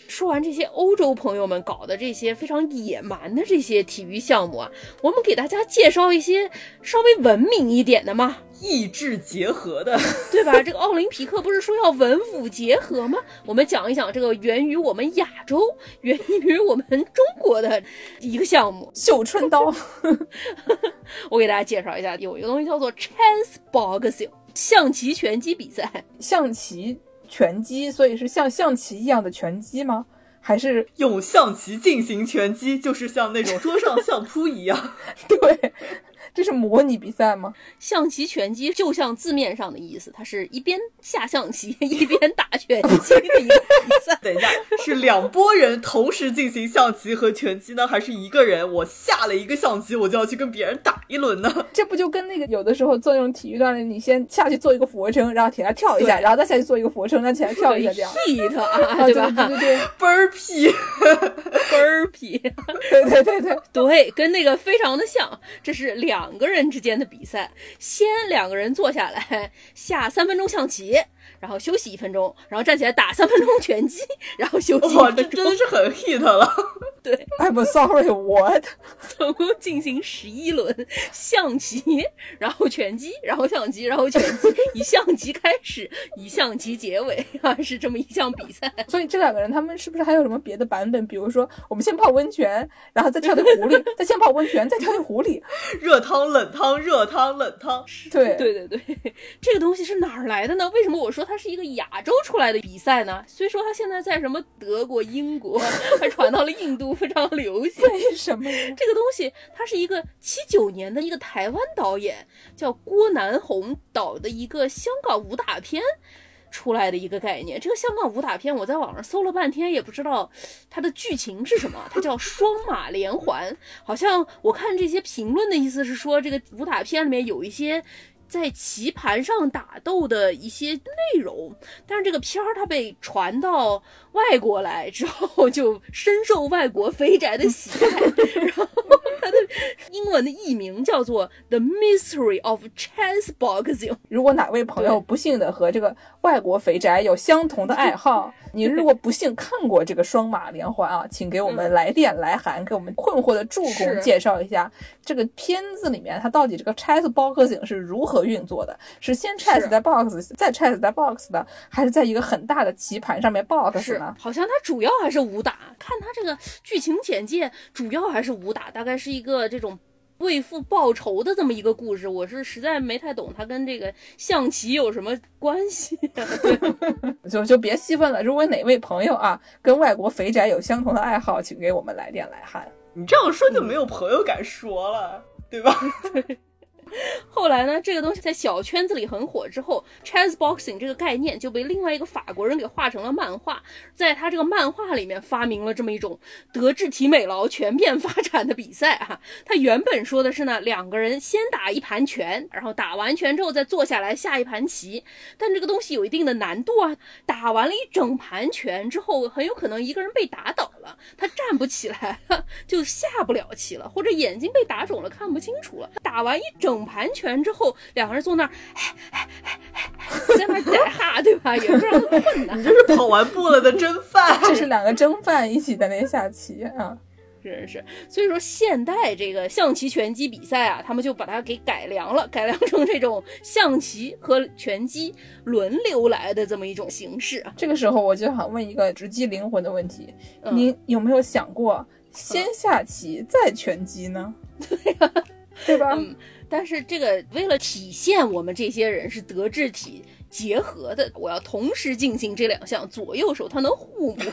说完这些欧洲朋友们搞的这些非常野蛮的这些体育项目啊，我们给大家介绍一些稍微文明一点的嘛，意志结合的，对吧？这个奥林匹克不是说要文武结合吗？我们讲一讲这个源于我们亚洲、源于我们中国的一个项目——绣春刀。我给大家介绍一下，有一个东西叫做 chess boxing。象棋拳击比赛，象棋拳击，所以是像象棋一样的拳击吗？还是用象棋进行拳击，就是像那种桌上相扑一样？对。这是模拟比赛吗？象棋拳击就像字面上的意思，它是一边下象棋一边打拳击的一个比赛。等一下，是两拨人同时进行象棋和拳击呢，还是一个人我下了一个象棋，我就要去跟别人打一轮呢？这不就跟那个有的时候做那种体育锻炼，你先下去做一个俯卧撑，然后起来跳一下，然后再下去做一个俯卧撑，再起来跳一下，这样。hit 啊，对吧？对对对，倍儿屁，倍儿屁，对对对对对，跟那个非常的像。这是两。两个人之间的比赛，先两个人坐下来下三分钟象棋，然后休息一分钟，然后站起来打三分钟拳击，然后休息。哇，这真的是很 hit 了。对，I'm sorry，what？总共进行十一轮象棋，然后拳击，然后象棋，然后拳击，以象棋开始，以象棋结尾啊，是这么一项比赛。所以这两个人他们是不是还有什么别的版本？比如说，我们先泡温泉，然后再跳进湖里，再先泡温泉，再跳进湖里，热汤冷汤，热汤冷汤。对对对对，这个东西是哪儿来的呢？为什么我说它是一个亚洲出来的比赛呢？虽说它现在在什么德国、英国，还传到了印度。非常流行，为什么？这个东西，它是一个七九年的一个台湾导演叫郭南红导的一个香港武打片出来的一个概念。这个香港武打片，我在网上搜了半天，也不知道它的剧情是什么。它叫双马连环，好像我看这些评论的意思是说，这个武打片里面有一些。在棋盘上打斗的一些内容，但是这个片儿它被传到外国来之后，就深受外国肥宅的喜爱，然后他的英文的译名叫做《The Mystery of Chess Boxing》。如果哪位朋友不幸的和这个外国肥宅有相同的爱好，你如果不幸看过这个双马连环啊，请给我们来电来函，给我们困惑的助攻介绍一下这个片子里面它到底这个 chess boxing 是如何运作的？是先 chess 在 box，再 chess 在 box 的，还是在一个很大的棋盘上面 box 是呢？，好像它主要还是武打。看它这个剧情简介，主要还是武打，大概是一个这种为父报仇的这么一个故事。我是实在没太懂它跟这个象棋有什么关系。就就别细问了。如果哪位朋友啊跟外国肥宅有相同的爱好，请给我们来电来函。你这样说就没有朋友敢说了，对吧？后来呢，这个东西在小圈子里很火之后，chess boxing 这个概念就被另外一个法国人给画成了漫画，在他这个漫画里面发明了这么一种德智体美劳全面发展的比赛啊。他原本说的是呢，两个人先打一盘拳，然后打完拳之后再坐下来下一盘棋，但这个东西有一定的难度啊。打完了一整盘拳之后，很有可能一个人被打倒了，他站不起来了，就下不了棋了，或者眼睛被打肿了看不清楚了。打完一整盘拳之后，两个人坐那儿，在那儿宰哈，对吧？也不知道困难 你。这是跑完步了的蒸饭。这是两个蒸饭一起在那下棋啊。真是，所以说现代这个象棋拳击比赛啊，他们就把它给改良了，改良成这种象棋和拳击轮流来的这么一种形式啊。这个时候我就想问一个直击灵魂的问题：嗯您有没有想过先下棋再拳击呢？对呀、对吧？嗯，但是这个为了体现我们这些人是德智体结合的，我要同时进行这两项，左右手它能互补，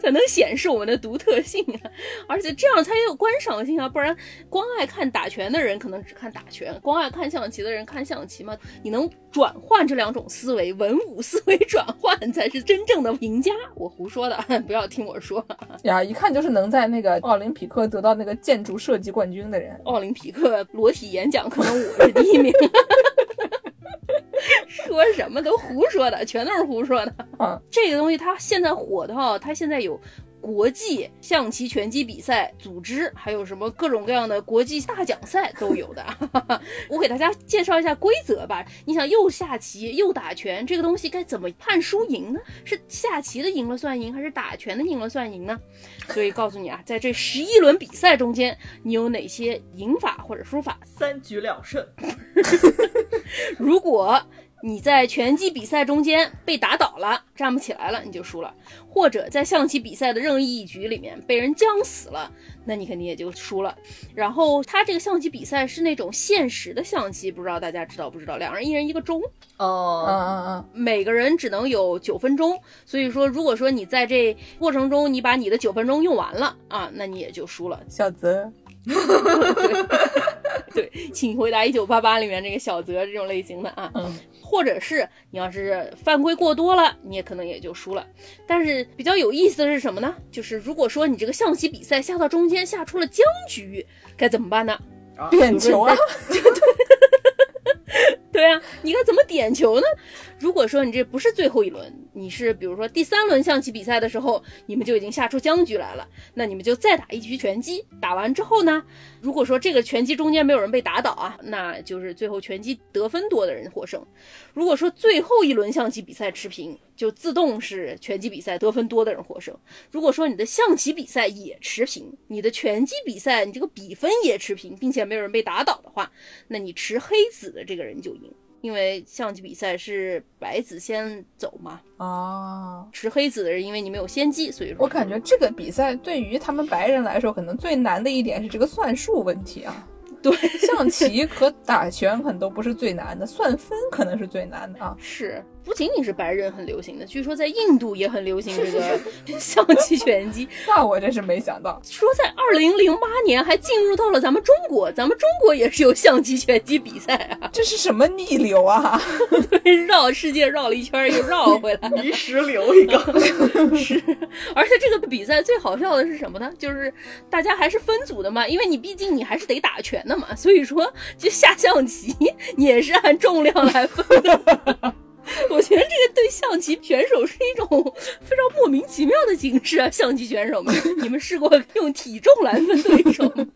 才能显示我们的独特性啊！而且这样才有观赏性啊，不然光爱看打拳的人可能只看打拳，光爱看象棋的人看象棋嘛。你能转换这两种思维，文武思维转换才是真正的赢家。我胡说的，不要听我说。呀，一看就是能在那个奥林匹克得到那个建筑设计冠军的人。奥林匹克裸体演讲，可能我是第一名。说什么都胡说的，全都是胡说的。啊，这个东西它现在火的哈，它现在有国际象棋拳击比赛组织，还有什么各种各样的国际大奖赛都有的。我给大家介绍一下规则吧。你想又下棋又打拳，这个东西该怎么判输赢呢？是下棋的赢了算赢，还是打拳的赢了算赢呢？所以告诉你啊，在这十一轮比赛中间，你有哪些赢法或者输法？三局两胜，如果你在拳击比赛中间被打倒了，站不起来了，你就输了；或者在象棋比赛的任意一局里面被人将死了，那你肯定也就输了。然后他这个象棋比赛是那种限时的象棋，不知道大家知道不知道？两人一人一个钟，嗯哦，嗯嗯，每个人只能有九分钟。所以说，如果说你在这过程中你把你的九分钟用完了啊，那你也就输了。小泽，对，请回答一九八八里面这个小泽这种类型的啊。嗯，或者是你要是犯规过多了，你也可能也就输了。但是比较有意思的是什么呢？就是如果说你这个象棋比赛下到中间下出了僵局，该怎么办呢？变球啊，对 啊，你该怎么点球呢？如果说你这不是最后一轮，你是比如说第三轮象棋比赛的时候，你们就已经下出僵局来了，那你们就再打一局拳击。打完之后呢，如果说这个拳击中间没有人被打倒啊，那就是最后拳击得分多的人获胜。如果说最后一轮象棋比赛持平，就自动是拳击比赛得分多的人获胜。如果说你的象棋比赛也持平，你的拳击比赛你这个比分也持平，并且没有人被打倒的话，那你持黑子的这个人就赢。因为象棋比赛是白子先走嘛，哦。持黑子的人因为你没有先机，所以说我感觉这个比赛对于他们白人来说，可能最难的一点是这个算术问题啊。对象棋和打拳可能都不是最难的，算分可能是最难的啊。是不仅仅是白人很流行的，据说在印度也很流行这个 象棋拳击。那我真是没想到，说在二零零八年还进入到了咱们中国，咱们中国也是有象棋拳击比赛啊，这是什么逆流啊？绕世界绕了一圈又绕回来。泥石流一个，是，而且这个比赛最好笑的是什么呢？就是大家还是分组的嘛，因为你毕竟你还是得打拳的嘛，所以说就下象棋你也是按重量来分的。我觉得这个对象棋选手是一种非常莫名其妙的形式啊！象棋选手们，你们试过用体重来分对手吗？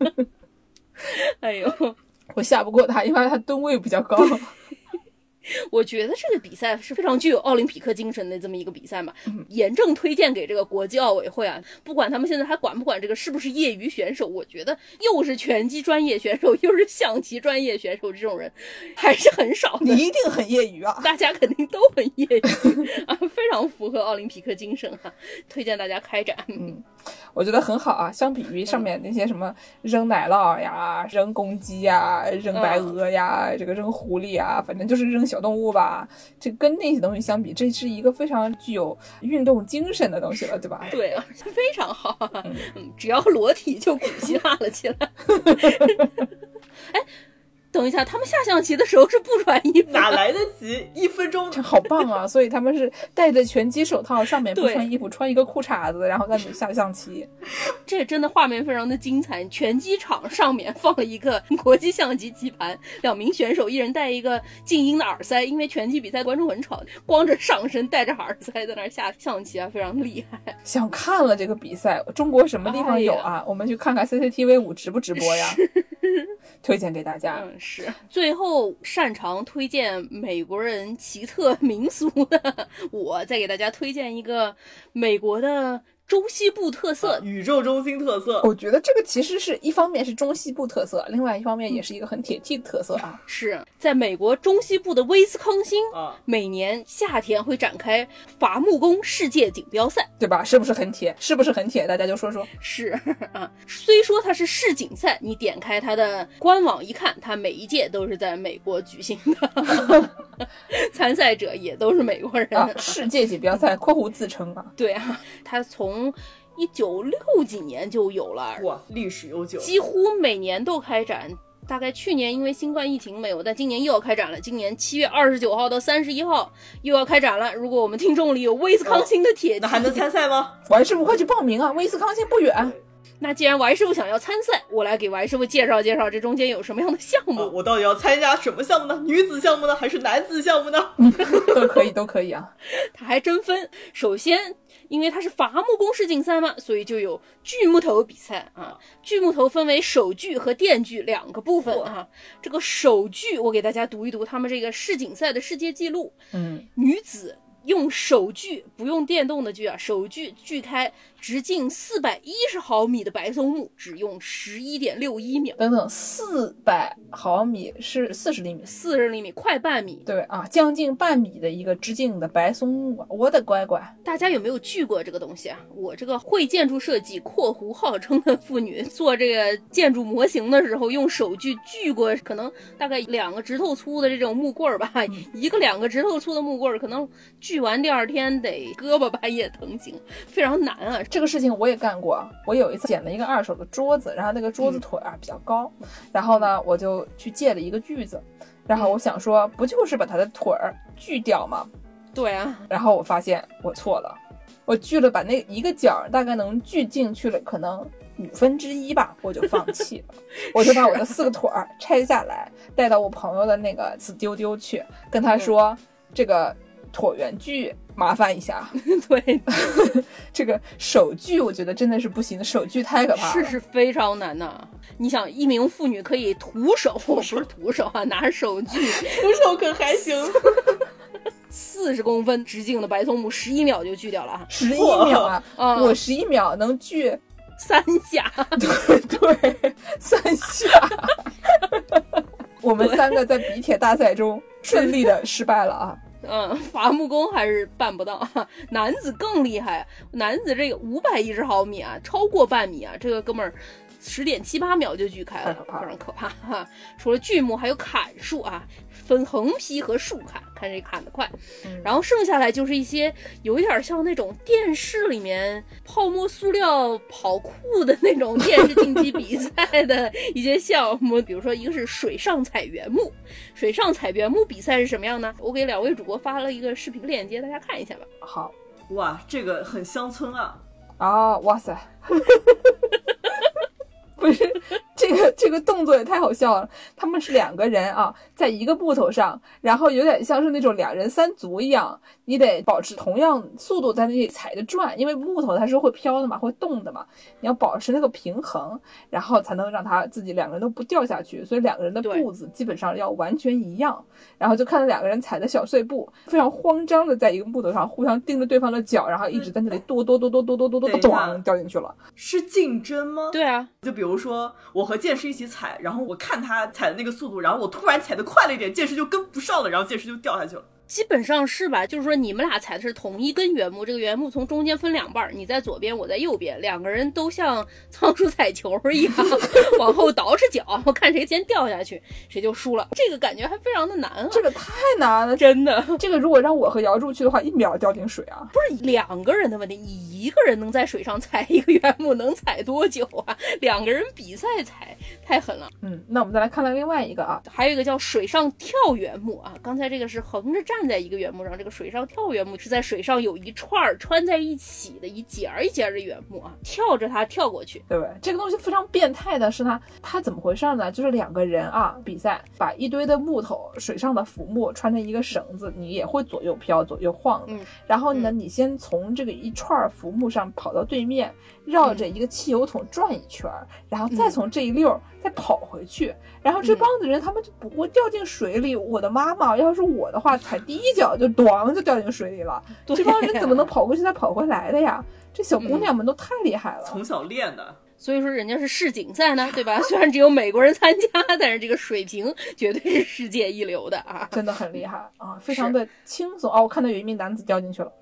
哎呦，我下不过他，因为他吨位比较高。我觉得这个比赛是非常具有奥林匹克精神的这么一个比赛嘛，严正推荐给这个国际奥委会啊，不管他们现在还管不管这个是不是业余选手，我觉得又是拳击专业选手，又是象棋专业选手，这种人还是很少的。你一定很业余啊！大家肯定都很业余啊，非常符合奥林匹克精神哈、推荐大家开展。嗯，我觉得很好啊。相比于上面那些什么扔奶酪呀、扔公鸡呀、扔白鹅呀、这个扔狐狸呀，反正就是扔小动物吧。这跟那些东西相比，这是一个非常具有运动精神的东西了，对吧？对啊，非常好啊，嗯，只要裸体就古希腊了起来。哎，等一下，他们下象棋的时候是不穿衣服的，哪来得及一分钟？这好棒啊！所以他们是戴着拳击手套，上面不穿衣服，穿一个裤衩子，然后在那里下象棋。这真的画面非常的精彩。拳击场上面放了一个国际象棋棋盘，两名选手一人戴一个静音的耳塞，因为拳击比赛观众很吵，光着上身戴着耳塞在那下象棋啊，非常厉害。想看了这个比赛，中国什么地方有啊？我们去看看 CCTV 五直不直播呀？推荐给大家。嗯，是。最后擅长推荐美国人奇特 民俗的，我再给大家推荐一个美国的中西部特色。宇宙中心特色，我觉得这个其实是一方面是中西部特色，另外一方面也是一个很铁 T 的特色啊。是在美国中西部的威斯康星，啊，每年夏天会展开伐木工世界锦标赛。对吧？是不是很铁？是不是很铁？大家就说说。是 啊，虽说它是世锦赛，你点开它的官网一看，它每一届都是在美国举行的，参赛者也都是美国人。啊，世界锦标赛（括弧自称啊对啊，它从一九六几年就有了，哇，历史悠久，几乎每年都开展。大概去年因为新冠疫情没有，但今年又要开展了。今年七月二十九号到三十一号又要开展了。如果我们听众里有威斯康星的铁骑，那还能参赛吗？！）王师傅快去报名啊！威斯康星不远。那既然王师傅想要参赛，我来给王师傅介绍介绍这中间有什么样的项目。我到底要参加什么项目呢？女子项目呢，还是男子项目呢？都可以，都可以啊。他还真分。首先，因为它是伐木工世竞赛嘛，所以就有锯木头比赛啊。锯木头分为手锯和电锯两个部分啊。这个手锯，我给大家读一读他们这个世锦赛的世界纪录。嗯，女子用手锯，不用电动的锯啊，手锯锯开直径四百一十毫米的白松木，只用十一点六一秒，等等，四百毫米是四十厘米，四十厘米，快半米。对啊，将近半米的一个直径的白松木啊，我的乖乖！大家有没有锯过这个东西啊？我这个会建筑设计（括弧号称的妇女）做这个建筑模型的时候，用手锯锯过，可能大概两个指头粗的这种木棍儿吧，一个两个指头粗的木棍儿，可能锯完第二天得胳膊半夜疼醒，非常难啊。这个事情我也干过。我有一次捡了一个二手的桌子，然后那个桌子腿啊比较高，然后呢我就去借了一个锯子，然后我想说不就是把它的腿儿锯掉吗？对啊，然后我发现我错了，我锯了把那一个角儿大概能锯进去了，可能五分之一吧，我就放弃了，我就把我的四个腿儿拆下来，带到我朋友的那个死丢丢去，跟他说、这个椭圆锯麻烦一下，对，这个手锯我觉得真的是不行，手锯太可怕了。是是非常难呐。你想，一名妇女可以徒手，不是徒手啊，拿着手锯徒手可还行？四十公分直径的白松木，十一秒就锯掉了啊，十一秒啊！嗯我十一秒能锯，三下。对对，三下。我们三个在比铁大赛中顺利的失败了啊！嗯，伐木工还是办不到，男子更厉害。男子这个五百一十毫米啊，超过半米啊，这个哥们儿十点七八秒就锯开了，非常可怕哈。除了锯木，还有砍树啊，分横劈和竖砍，看谁砍得快。嗯然后剩下来就是一些有一点像那种电视里面泡沫塑料跑酷的那种电视竞技比赛的一些项目，比如说一个是水上采原木，水上采原木比赛是什么样呢？我给两位主播发了一个视频链接，大家看一下吧。好哇，这个很乡村啊！啊，哇塞！不是这个这个动作也太好笑了。他们是两个人啊，在一个木头上，然后有点像是那种两人三足一样，你得保持同样速度在那里踩着转，因为木头它是会飘的嘛，会动的嘛，你要保持那个平衡，然后才能让他自己两个人都不掉下去。所以两个人的步子基本上要完全一样。然后就看到两个人踩的小碎步，非常慌张的在一个木头上互相盯着对方的脚，然后一直在那里跺跺跺跺跺跺跺跺跺，等一下咣掉进去了。是竞争吗？对啊，就比如说我和剑士一起踩，然后我看他踩的那个速度，然后我突然踩的快了一点，剑士就跟不上了，然后剑士就掉下去了。基本上是吧？就是说你们俩踩的是同一根原木，这个原木从中间分两半儿，你在左边，我在右边，两个人都像 仓鼠踩球一样 往后倒饬脚，我看谁先掉下去，谁就输了。这个感觉还非常的难啊，这个太难了，真的这个如果让我和姚柱去的话，一秒掉进水啊！不是两个人的问题，你一个人能在水上踩一个原木能踩多久啊？两个人比赛踩太狠了。嗯，那我们再来看看另外一个啊，还有一个叫水上跳原木啊，刚才这个是横着站在一个原木上，这个水上跳原木是在水上有一串儿穿在一起的一节儿一节儿的原木啊，跳着它跳过去。对不对？这个东西非常变态的是它，它怎么回事呢？就是两个人啊比赛，把一堆的木头、水上的浮木穿成一个绳子，你也会左右飘、左右晃的。嗯然后呢，你先从这个一串儿浮木上跑到对面，绕着一个汽油桶转一圈儿，然后再从这一溜儿再跑回去。然后这帮子人他们就不会掉进水里。我的妈妈，要是我的话，踩第一脚就咣就掉进水里了。这帮人怎么能跑过去再跑回来的呀？这小姑娘们都太厉害了。从小练的，所以说人家是世锦赛呢，对吧？虽然只有美国人参加，但是这个水平绝对是世界一流的啊。真的很厉害啊，非常的轻松哦。我看到有一名男子掉进去了，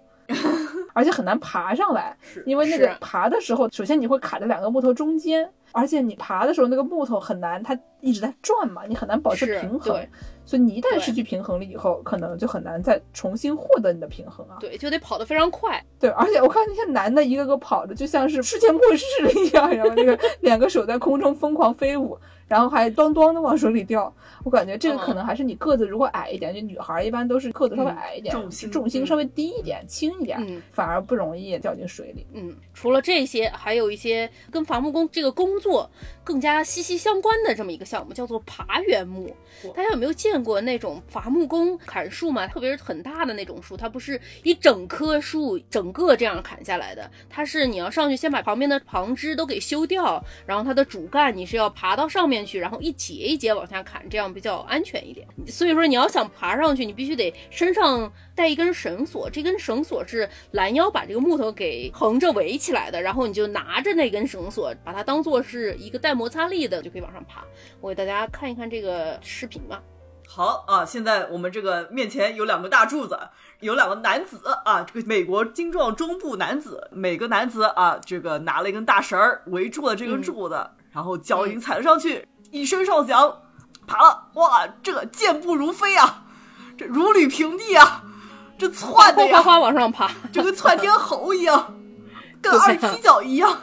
而且很难爬上来，是因为那个爬的时候，首先你会卡在两个木头中间，而且你爬的时候那个木头很难，它一直在转嘛，你很难保持平衡，所以你一旦失去平衡了以后，可能就很难再重新获得你的平衡啊。对，就得跑得非常快。对，而且我看那些男的一个个跑的就像是世界末日一样，然后那个两个手在空中疯狂飞舞，然后还咚咚的往水里掉。我感觉这个可能还是你个子如果矮一点，就女孩儿一般都是个子稍微矮一点，重心重心稍微低一点、轻一点，嗯反而不容易掉进水里。嗯，除了这些，还有一些跟伐木工这个工作更加息息相关的这么一个项目，叫做爬原木。大家有没有见过那种伐木工砍树嘛？特别是很大的那种树，它不是一整棵树整个这样砍下来的，它是你要上去先把旁边的旁枝都给修掉，然后它的主干你是要爬到上面去，然后一节一节往下砍，这样比较安全一点。所以说你要想爬上去，你必须得身上带一根绳索，这根绳索是拦腰把这个木头给横着围起来的，然后你就拿着那根绳索，把它当做是一个带摩擦力的，就可以往上爬。我给大家看一看这个视频吧。好啊，现在我们这个面前有两个大柱子，有两个男子啊，这个美国精壮中部男子，每个男子啊，这个拿了一根大绳儿围住了这根柱子，然后脚已经踩了上去，一声哨响，爬了，哇，这个健步如飞啊，这如履平地啊，这窜的呀，哗哗哗往上爬，就跟窜天猴一样，跟二踢脚一样，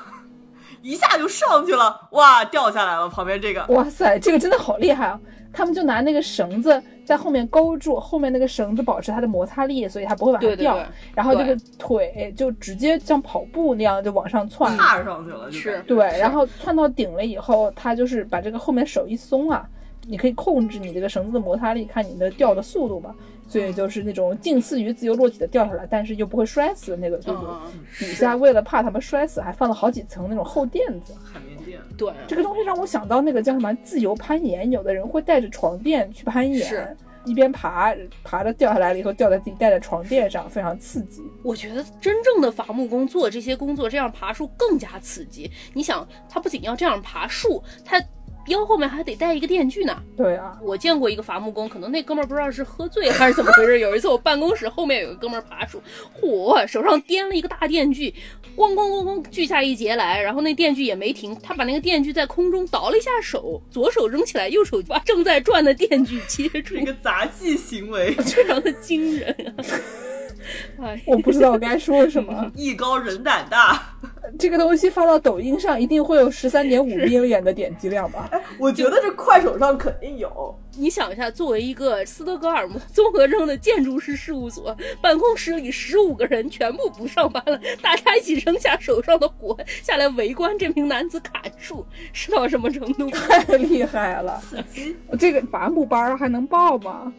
一下就上去了，哇，掉下来了，旁边这个。哇塞，这个真的好厉害啊！他们就拿那个绳子在后面勾住，后面那个绳子保持它的摩擦力，所以它不会往下掉。对对对然后这个腿就直接像跑步那样就往上窜。踏上去了，就是对，然后窜到顶了以后，它就是把这个后面手一松啊，你可以控制你这个绳子的摩擦力，看你的掉的速度嘛。所以就是那种近似于自由落体的掉下来，但是又不会摔死的那个速度。嗯，底下为了怕他们摔死，还放了好几层那种厚垫子。海绵垫。对，这个东西让我想到那个叫什么自由攀岩，有的人会带着床垫去攀岩是，一边爬爬着掉下来了以后掉在自己带的床垫上，非常刺激。我觉得真正的伐木工做这些工作，这样爬树更加刺激。你想，他不仅要这样爬树，他腰后面还得带一个电锯呢。对啊，我见过一个伐木工，可能那哥们儿不知道是喝醉还是怎么回事。有一次我办公室后面有个哥们儿爬树，嚯，手上掂了一个大电锯，咣咣咣咣锯下一截来，然后那电锯也没停，他把那个电锯在空中倒了一下手，左手扔起来，右手把正在转的电锯接住一，个杂技行为，非常的惊人啊！哎，我不知道我该说什么。艺高人胆大。这个东西发到抖音上，一定会有十三点五 million 的点击量吧？我觉得这快手上肯定有。你想一下，作为一个斯德哥尔摩综合征的建筑师事务所，办公室里十五个人全部不上班了，大家一起扔下手上的活下来围观这名男子砍树，是到什么程度？太厉害了！这个伐木班儿还能报吗？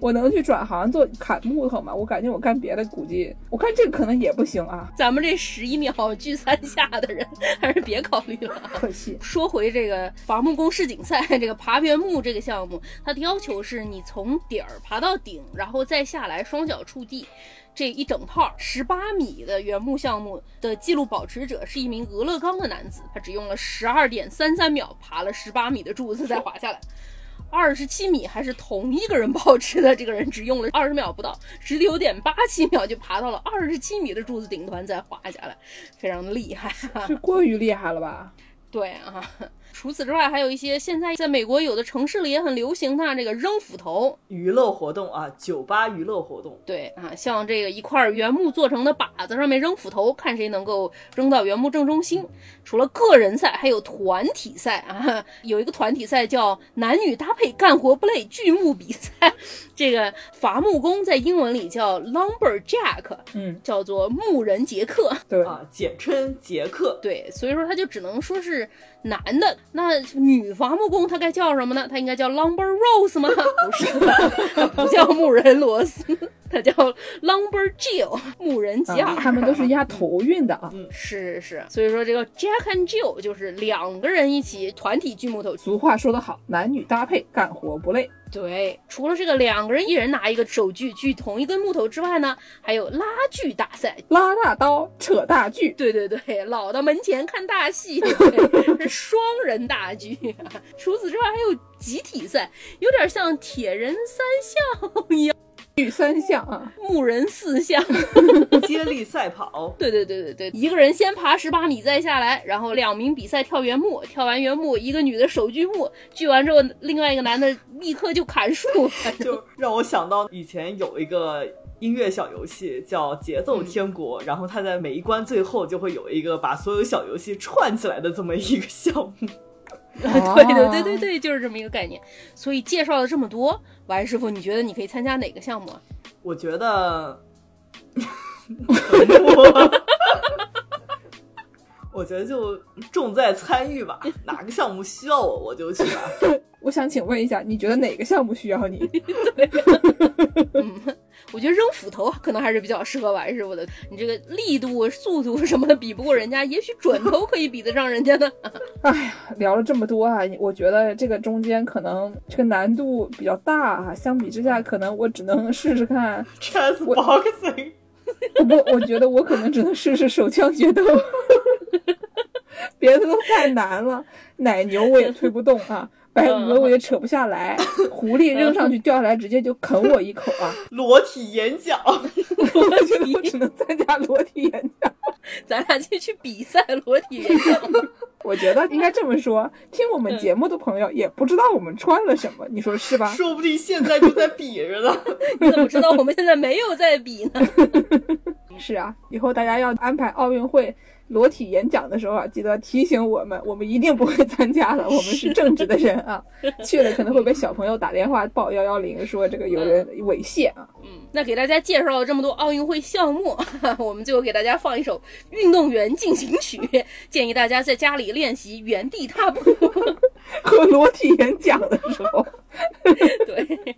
我能去转行做砍木头吗？我感觉我干别的估计，我看这个可能也不行啊，咱们这十一秒聚三下的人，还是别考虑了。可惜。说回这个伐木工世锦赛，这个爬原木这个项目，它的要求是你从底儿爬到顶，然后再下来双脚触地。这一整套十八米的原木项目的记录保持者是一名俄勒冈的男子，他只用了十二点三三秒爬了十八米的柱子再滑下来。二十七米还是同一个人保持的，这个人只用了二十秒不到，十六点八七秒就爬到了二十七米的柱子顶端再滑下来，非常的厉害。这过于厉害了吧？对啊，除此之外，还有一些现在在美国有的城市里也很流行的这个扔斧头娱乐活动啊，酒吧娱乐活动。对啊，像这个一块原木做成的靶子上面扔斧头，看谁能够扔到原木正中心。除了个人赛，还有团体赛啊，有一个团体赛叫男女搭配干活不累锯木比赛。这个伐木工在英文里叫 lumberjack，嗯，叫做木人杰克。对啊，简称杰克。对，所以说他就只能说是男的。那女伐木工她该叫什么呢？她应该叫 lumber rose 吗？不是的，不叫木人罗斯，她叫 lumber Jill 木人吉尔。啊，他们都是押头韵的啊。是是是，所以说这个 Jack and Jill 就是两个人一起团体锯木头。俗话说得好，男女搭配，干活不累。对，除了这个两个人一人拿一个手锯锯同一根木头之外呢，还有拉锯大赛。拉大刀，扯大锯，对对对，老到门前看大戏，对 是双人大锯。除此之外，还有集体赛，有点像铁人三项一样，锯三项啊。木人四项。接力赛跑。对对对对对，一个人先爬十八米再下来，然后两名比赛跳原木，跳完原木，一个女的手锯木，锯完之后，另外一个男的立刻就砍树。就让我想到以前有一个音乐小游戏叫《节奏天国》，然后它在每一关最后就会有一个把所有小游戏串起来的这么一个项目。对对对对对，就是这么一个概念。所以介绍了这么多，王师傅，你觉得你可以参加哪个项目啊？我觉得，我我觉得就重在参与吧，哪个项目需要我我就去吧。我想请问一下，你觉得哪个项目需要你？嗯，我觉得扔斧头可能还是比较适合王师傅的。你这个力度、速度什么的比不过人家，也许准头可以比得上人家呢。哎呀，聊了这么多啊，我觉得这个中间可能这个难度比较大啊。相比之下，可能我只能试试看。Chess boxing，不，我觉得我可能只能试试手枪决斗，别的都太难了。奶牛我也推不动啊，白鹅我也扯不下来，狐狸扔上去掉下来直接就啃我一口啊！裸体演讲。我觉得我只能参加裸体演讲。咱俩就去比赛裸体演讲。我觉得应该这么说，听我们节目的朋友也不知道我们穿了什么，你说是吧？说不定现在就在比着呢。你怎么知道我们现在没有在比呢？是啊，以后大家要安排奥运会裸体演讲的时候啊，记得提醒我们，我们一定不会参加的，我们是正直的人啊。去了可能会被小朋友打电话报幺幺零，说这个有人猥亵啊。嗯，那给大家介绍了这么多奥运会项目，我们最后给大家放一首《运动员进行曲》，建议大家在家里练习原地踏步。和裸体演讲的时候，对。